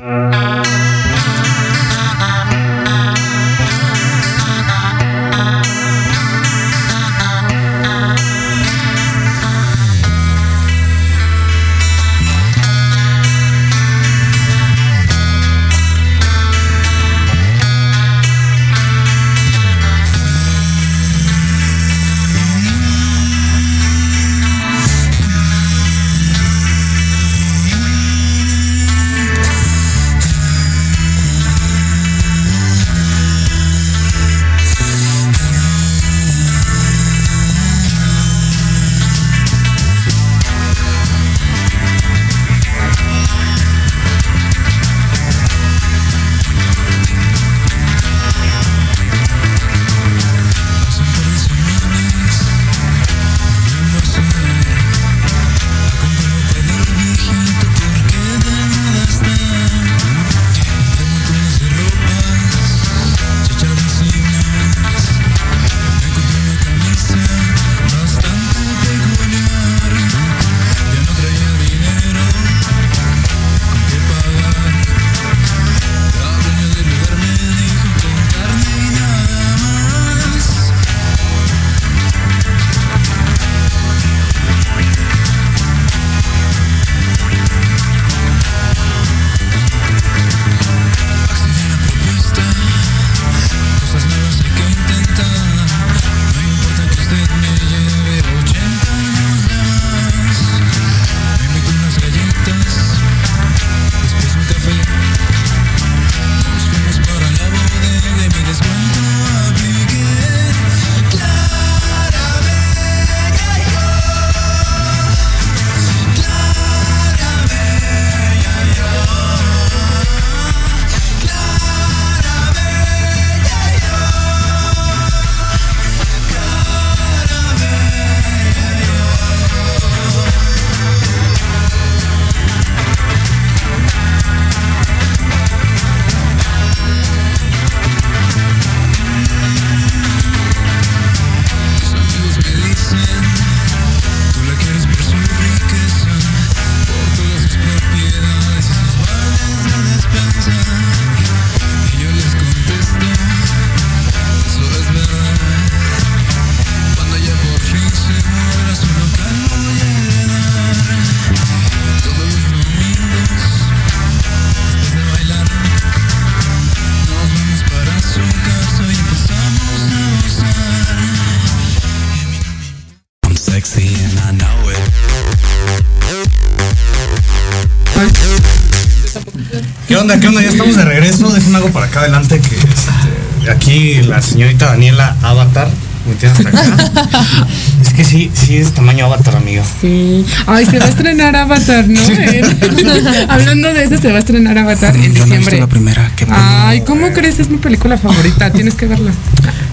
Acá adelante que este, aquí la señorita Daniela Avatar metieron hasta acá. es que sí, sí es tamaño avatar, amigo. Sí. Ay, se va a estrenar Avatar, ¿no? Hablando de eso, se va a estrenar Avatar en Yo no he visto diciembre. la primera. que Ay, ¿cómo crees? Es mi película favorita. Tienes que verla.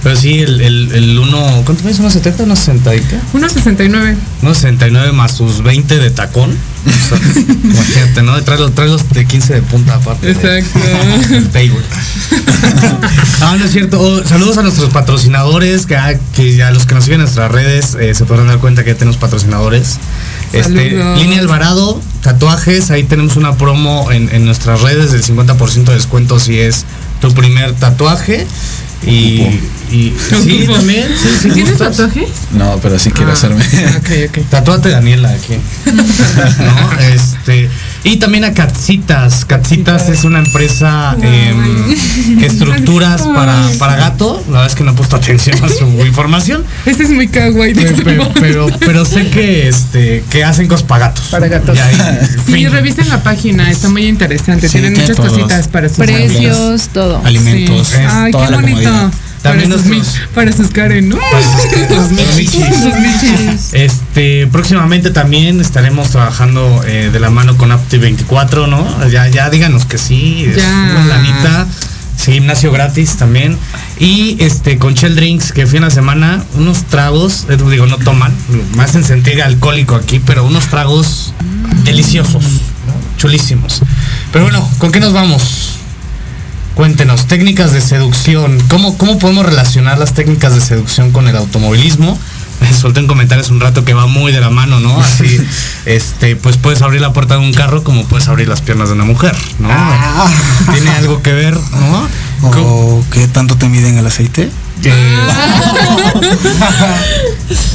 Pero sí, el, el, el uno, ¿cuánto me ¿Unos 70, unos 60 y qué? 1.69. Unos 69 más sus 20 de tacón. Imagínate, ¿no? Trae los, trae los de 15 de punta aparte. de- Exacto. Ah, no es cierto. Oh, saludos a nuestros patrocinadores, que, ah, que ya los que nos siguen en nuestras redes eh, se podrán dar cuenta que ya tenemos patrocinadores. Este. Línea Alvarado, tatuajes, ahí tenemos una promo en, en nuestras redes del 50% de descuento si es tu primer tatuaje. Y, y sí, también. Sí, sí, ¿Tienes gustas. tatuaje? No, pero sí quiero Ah, hacerme. Ok, ok. Tatúate Daniela aquí. ¿No? Este. Y también a Catsitas. Catsitas es una empresa em, que estructuras para, para gato. La verdad es que no he puesto atención a su información. Este es muy kawaii. Pero, pero, pero, pero sé que este que hacen cosas para gatos. Para gatos. Y ahí, Sí, revisen la página, está muy interesante. Sí, Tienen tiene muchas todos. cositas para sus Precios, todo. Alimentos. Sí. Ay, toda qué la bonito. comodidad. Para También sus, mi- nuestros- para sus Karen, ¿no? Michis. Sus michis. Este, próximamente también estaremos trabajando eh, de la mano con Apti 24, ¿no? Ya, ya díganos que sí, es Ya. una lanita, sí, gimnasio gratis también. Y este, con Shell Drinks, que fui una semana, unos tragos, digo, no toman, me hacen sentir alcohólico aquí, pero unos tragos deliciosos, chulísimos. Pero bueno, ¿con qué nos vamos? Cuéntenos, técnicas de seducción. ¿Cómo, ¿Cómo podemos relacionar las técnicas de seducción con el automovilismo? Me solté en comentarios un rato que va muy de la mano, ¿no? Así, este, pues puedes abrir la puerta de un carro como puedes abrir las piernas de una mujer, ¿no? Tiene algo que ver, ¿no? ¿O qué tanto te miden el aceite? Eh,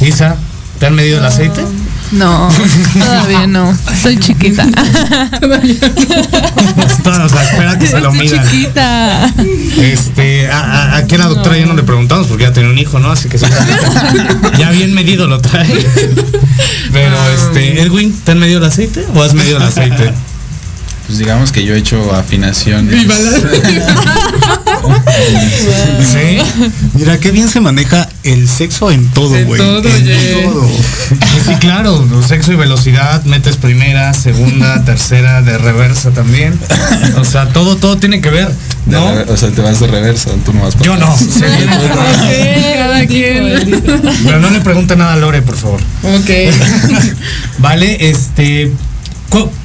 Isa, ¿te han medido el aceite? No, todavía no. Soy chiquita. o sea, espera que se lo Estoy midan. chiquita. Este, a, a- aquí a la doctora ya no le preguntamos porque ya tiene un hijo, ¿no? Así que seguramente ya bien medido lo trae. Pero este, Edwin, ¿te han medido el aceite o has medido el aceite? Pues digamos que yo he hecho afinaciones. Sí. Mira, qué bien se maneja el sexo en todo, En güey. todo, oye. todo. Sí, claro, sexo y velocidad, metes primera, segunda, tercera, de reversa también. O sea, todo, todo tiene que ver, ¿no? rever- o sea, te vas de reversa, tú no vas para Yo no. sí. Cada quien. Pero no le pregunte nada a Lore, por favor. Ok. vale, este.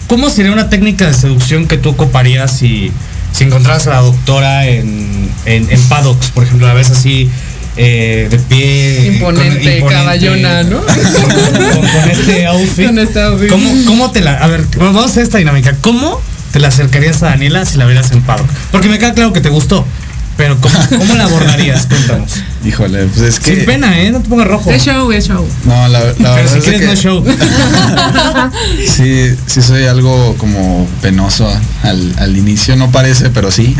¿Cómo sería una técnica de seducción que tú ocuparías si, si encontraras a la doctora en, en, en paddocks, por ejemplo, la ves así eh, de pie? Imponente, con- caballona, ¿no? Con, con este outfit. Con este outfit. ¿Cómo, ¿Cómo te la.? A ver, vamos a hacer esta dinámica. ¿Cómo te la acercarías a Daniela si la vieras en paddock? Porque me queda claro que te gustó. Pero ¿cómo, cómo la abordarías? Cuéntanos. Híjole, pues es que. Sin pena, ¿eh? No te pongas rojo. Es show, es show. No, la, la Pero verdad si es quieres que no es show. Sí, sí soy algo como penoso al, al inicio, no parece, pero sí.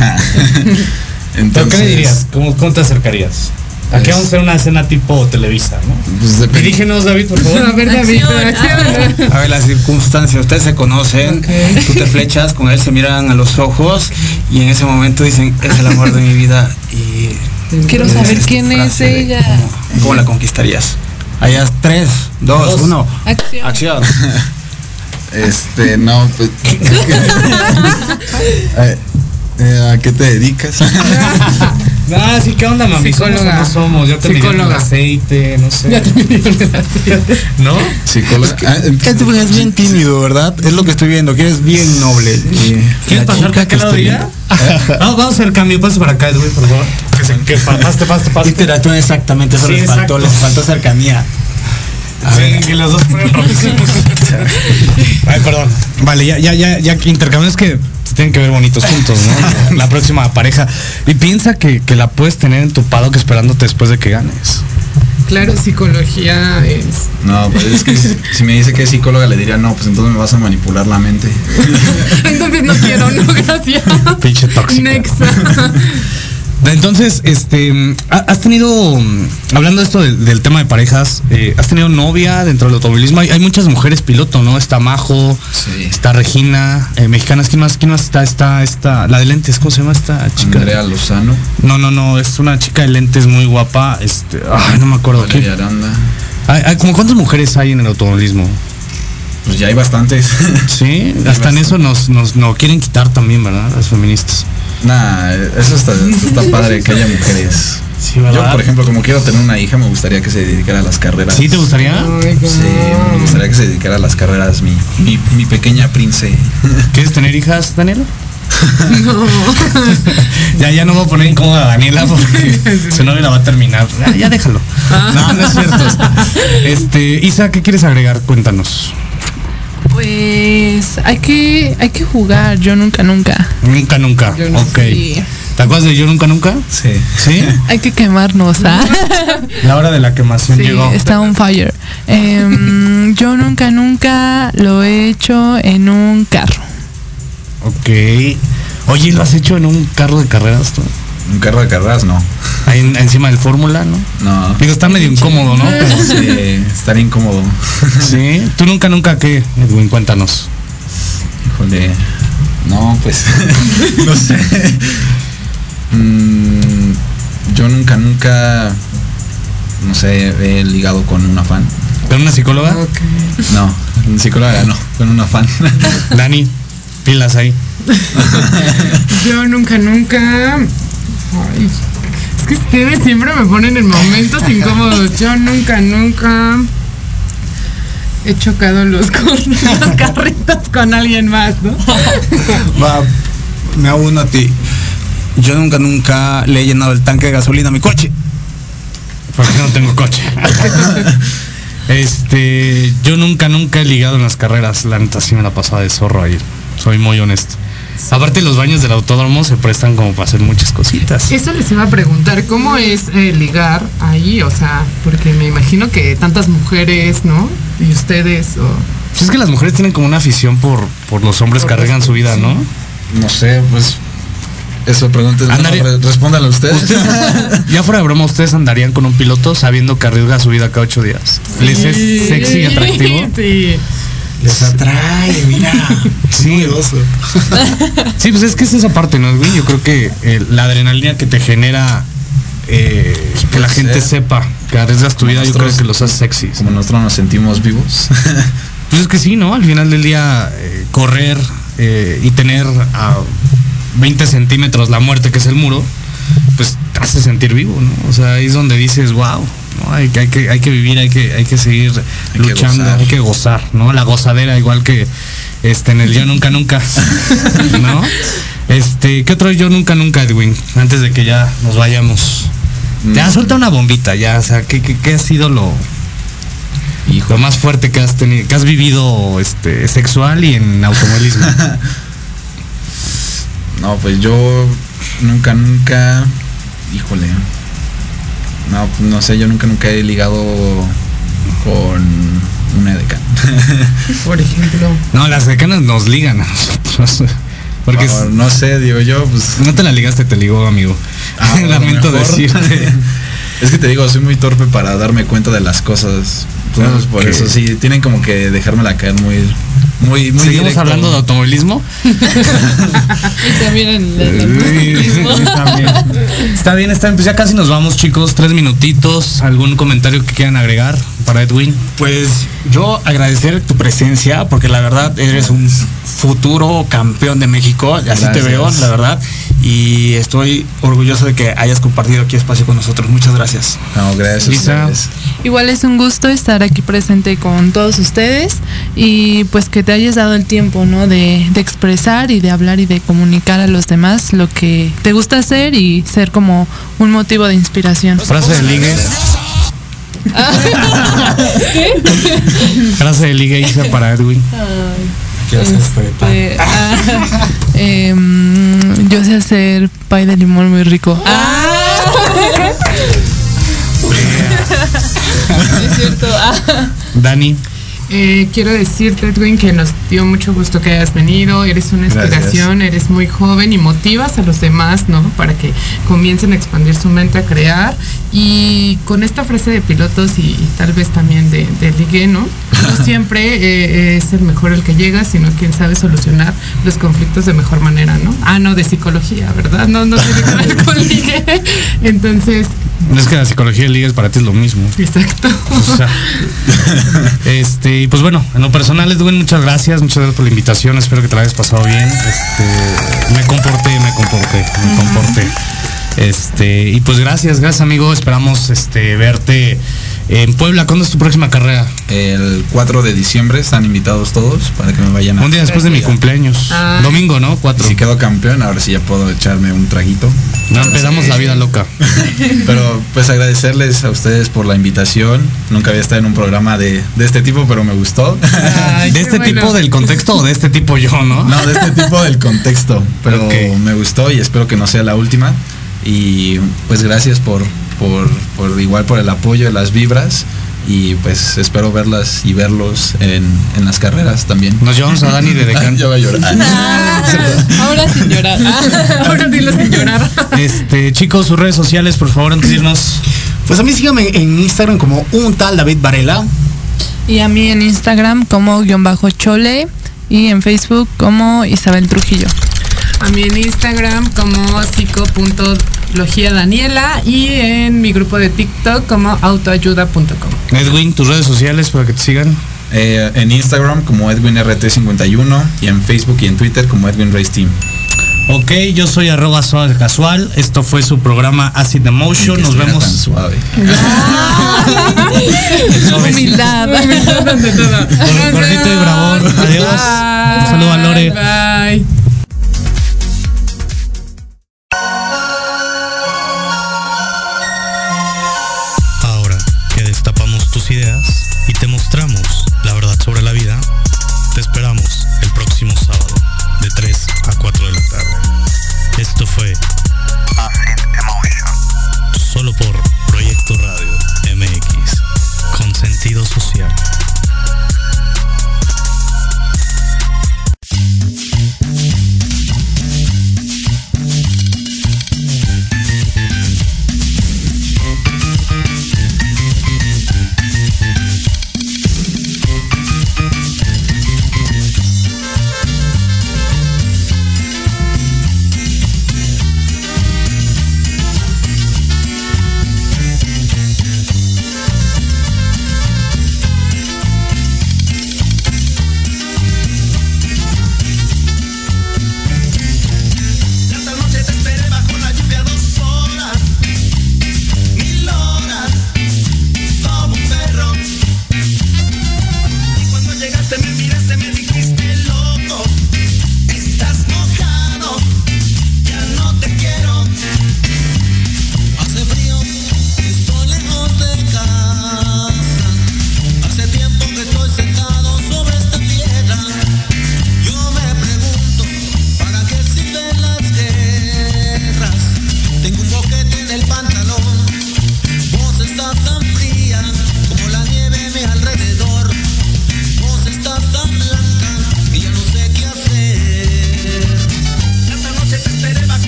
Entonces, ¿Pero qué le dirías? ¿Cómo, cómo te acercarías? Aquí Pues- vamos a hacer una escena tipo Televisa, ¿no? Pues. Dirígenos, David, por A favor. ver, David, Acción. A ver, las circunstancias, ustedes se conocen, Ok. tú te flechas, con él se miran a los ojos y en ese momento dicen, es el amor de mi vida y... Quiero saber quién es ella. ¿Cómo, cómo la conquistarías? Allá tres, dos, Dos. uno. Acción. Acción. Este, no, pues. Eh, eh, ¿A qué te dedicas? Ah, sí, ¿qué onda, mami? ¿Somos o Psicóloga. no somos? Ya te Psicóloga. aceite, no sé. Ya te midieron el aceite. ¿No? Psicóloga. Ah, Este güey es bien tímido, ¿verdad? Es lo que estoy viendo, que eres bien noble. Y ¿Quieres chica acá que de estoy ella? Vamos, vamos a hacer cambio. Pasa para acá, Edwin, por favor. Que se que pa- paste, paste, paste. Interactúan exactamente, eso Sí, les faltó, exacto. les faltó cercanía. A Sí, ver. que los dos fueron. Ay, perdón. Vale, ya, ya, ya, ya que intercambios que tienen que ver bonitos juntos, ¿no? La próxima pareja. Y piensa que, que la puedes tener en tu paddock esperándote después de que ganes. Claro, psicología es. No, pues es que si, me dice que es psicóloga, le diría, no, pues entonces me vas a manipular la mente. Entonces no quiero, no, gracias. Pinche tóxica. Next. Entonces, este, ¿ha- ¿has tenido, hablando de esto del, del tema de parejas, eh, ¿has tenido novia dentro del automovilismo? Hay, hay muchas mujeres piloto, ¿no? Está Majo, Sí. está Regina, eh, mexicanas, ¿quién más? ¿Quién más está? Está, esta, la de lentes, ¿cómo se llama esta chica? Andrea Lozano, No, no, no, es una chica de lentes muy guapa, este, ay, no me acuerdo. Valeria. Aranda. Hay, hay- ¿Cómo cuántas mujeres hay en el automovilismo? Pues ya hay bastantes. Sí, hasta en eso nos, nos no quieren quitar también, ¿verdad? Las feministas. Nah, eso está, está padre que haya mujeres. Sí, Yo, por ejemplo, como quiero tener una hija, me gustaría que se dedicara a las carreras. ¿Sí te gustaría? Sí, me gustaría que se dedicara a las carreras, mi, mi, mi pequeña prince. ¿Quieres tener hijas, Daniela? ya, ya no voy a poner incómoda a Daniela porque su novia la va a terminar. Ya, ya déjalo. No, no es cierto. Este, Isa, ¿qué quieres agregar? Cuéntanos. Pues hay que, hay que jugar, yo nunca, nunca. Nunca, nunca. Yo no ok. sé. ¿Te acuerdas de Yo Nunca Nunca? Sí. ¿Sí? Hay que quemarnos, ¿ah? La hora de la quemación Sí, llegó. está on fire. Em, yo nunca, nunca lo he hecho en un carro. Ok. Oye, ¿lo has hecho en un carro de carreras tú? Un carro de carreras, no. Ahí en- encima del Fórmula, ¿no? No. Digo, está medio incómodo, ¿no? Pero- Sí, estaría incómodo. sí. ¿Tú nunca, nunca qué, Edwin? Cuéntanos. Híjole. No, pues. no sé. Mm, yo nunca, nunca. No sé, he ligado con una fan. ¿Con una psicóloga? No, psicóloga no, con una fan. Dani, pilas ahí. Yo nunca, nunca. Ay, es que ustedes siempre me ponen en momentos incómodos. Yo nunca, nunca he chocado los, con- los carritos con alguien más, ¿no? Va, me uno a ti. Yo nunca, nunca le he llenado el tanque de gasolina a mi coche. Porque no tengo coche. este, yo nunca, nunca he ligado en las carreras. La neta sí me la pasaba de zorro ahí. Soy muy honesto. Aparte los baños del autódromo se prestan como para hacer muchas cositas. Eso les iba a preguntar, ¿cómo es eh, ligar ahí? O sea, porque me imagino que tantas mujeres, ¿no? Y ustedes, o... Pues es que las mujeres tienen como una afición por, por los hombres que arriesgan su vida, ¿no? No sé, pues. Eso. Ándale. no, re- respóndale a ustedes. Ya fuera de broma, ¿ustedes andarían con un piloto sabiendo que arriesga su vida cada ocho días? ¿Les es sexy y atractivo? Sí. Les atrae, mira. Sí, Sí, pues es que es esa parte, ¿no, güey? Yo creo que eh, la adrenalina que te genera eh, que la gente ser. sepa que arriesgas tu Como vida, yo creo que los hace sexy. Como nosotros nos sentimos vivos. Pues es que sí, ¿no? Al final del día, eh, correr eh, y tener a 20 centímetros la muerte, que es el muro, pues te hace sentir vivo, ¿no? O sea, ahí es donde dices, wow, ¿no? hay, que, hay, que, hay que vivir, hay que, hay que seguir luchando, hay que gozar, ¿no? La gozadera, igual que este en el Yo Nunca Nunca, ¿no? Este, ¿qué otro Yo Nunca Nunca, Edwin? Antes de que ya nos vayamos. Ya suelta una bombita, ya, o sea, ¿qué, qué, qué ha sido lo, lo más fuerte que has tenido, que has vivido este, sexual y en automovilismo? No, pues yo nunca, nunca. Híjole. No, pues no sé, yo nunca, nunca he ligado con una edecán. Por ejemplo. No, las decanas nos ligan a nosotros. Porque No, sé, digo yo, pues. no te la ligaste, te ligó, amigo. Ah, Lamento mejor. decirte. es que te digo, soy muy torpe para darme cuenta de las cosas. Entonces, por eso sí, tienen como que dejármela caer muy, muy, muy ¿Seguimos directo. hablando de automovilismo? Y también en el Sí, está bien. Está bien, está bien. Pues ya casi nos vamos, chicos. Tres minutitos. ¿Algún comentario que quieran agregar para Edwin? Pues yo agradecer tu presencia porque la verdad eres un futuro campeón de México, así te Gracias. veo, la verdad, y estoy orgulloso de que hayas compartido aquí espacio con nosotros. Muchas gracias. No, gracias. Igual es un gusto estar aquí presente con todos ustedes y pues que te hayas dado el tiempo, ¿no? De, de expresar y de hablar y de comunicar a los demás lo que te gusta hacer y ser como un motivo de inspiración. Frase de ligue. Frase de ligue Isa para Edwin. Este, ah, em, yo sé hacer pay de limón muy rico. es cierto. Ah. Dani. Eh, quiero decirte, Edwin, que nos dio mucho gusto que hayas venido. Eres una Gracias. inspiración, eres muy joven y motivas a los demás, ¿no? Para que comiencen a expandir su mente, a crear. Y con esta frase de pilotos y, y tal vez también de, de ligue, ¿no? No siempre eh, es el mejor el que llega, sino quien sabe solucionar los conflictos de mejor manera, ¿no? Ah, no, de psicología, ¿verdad? No, no tiene que ver con ligue. Entonces, es que la psicología de liga es para ti es lo mismo. exacto. O sea, este, y pues bueno, en lo personal, Edwin, muchas gracias, muchas gracias por la invitación, espero que te la hayas pasado bien. Este, me comporté, me comporté, me comporté. Este, y pues gracias, gracias amigo, esperamos este verte en Puebla. ¿Cuándo es tu próxima carrera? El 4 de diciembre están invitados todos para que me vayan a. Un día después de mi cumpleaños. Ay. Domingo, ¿no? Cuatro. Si quedo campeón, ahora sí ya puedo echarme un traguito. No empezamos la vida loca. Pero pues agradecerles a ustedes por la invitación. Nunca había estado en un programa de, de este tipo, pero me gustó. Ay, ¿De este bueno. tipo del contexto o de este tipo yo, no? No, de este tipo del contexto. Pero me gustó y espero que no sea la última. Y pues gracias por, por, por igual por el apoyo, las vibras. Y pues espero verlas y verlos en, en las carreras también. Nos llevamos a Dani de Decán. Yo voy a llorar. Ahora sin llorar. Ahora dilo sin llorar. Este, chicos, sus redes sociales, por favor, antes de irnos. Pues a mí síganme en Instagram como un tal David Varela. Y a mí en Instagram como guion bajo chole y en Facebook como Isabel Trujillo. A mí en Instagram como psico.logía Daniela y en mi grupo de TikTok como autoayuda.com. Edwin, tus redes sociales para que te sigan. Eh, en Instagram como EdwinRT51 y en Facebook y en Twitter como Edwin Race Team. Ok, yo soy arroba suave casual. Esto fue su programa Acid Emotion. Nos vemos. tan suave. Humildad. ante todo. Con gordito y bravón. Adiós. Un saludo a Lore. Bye.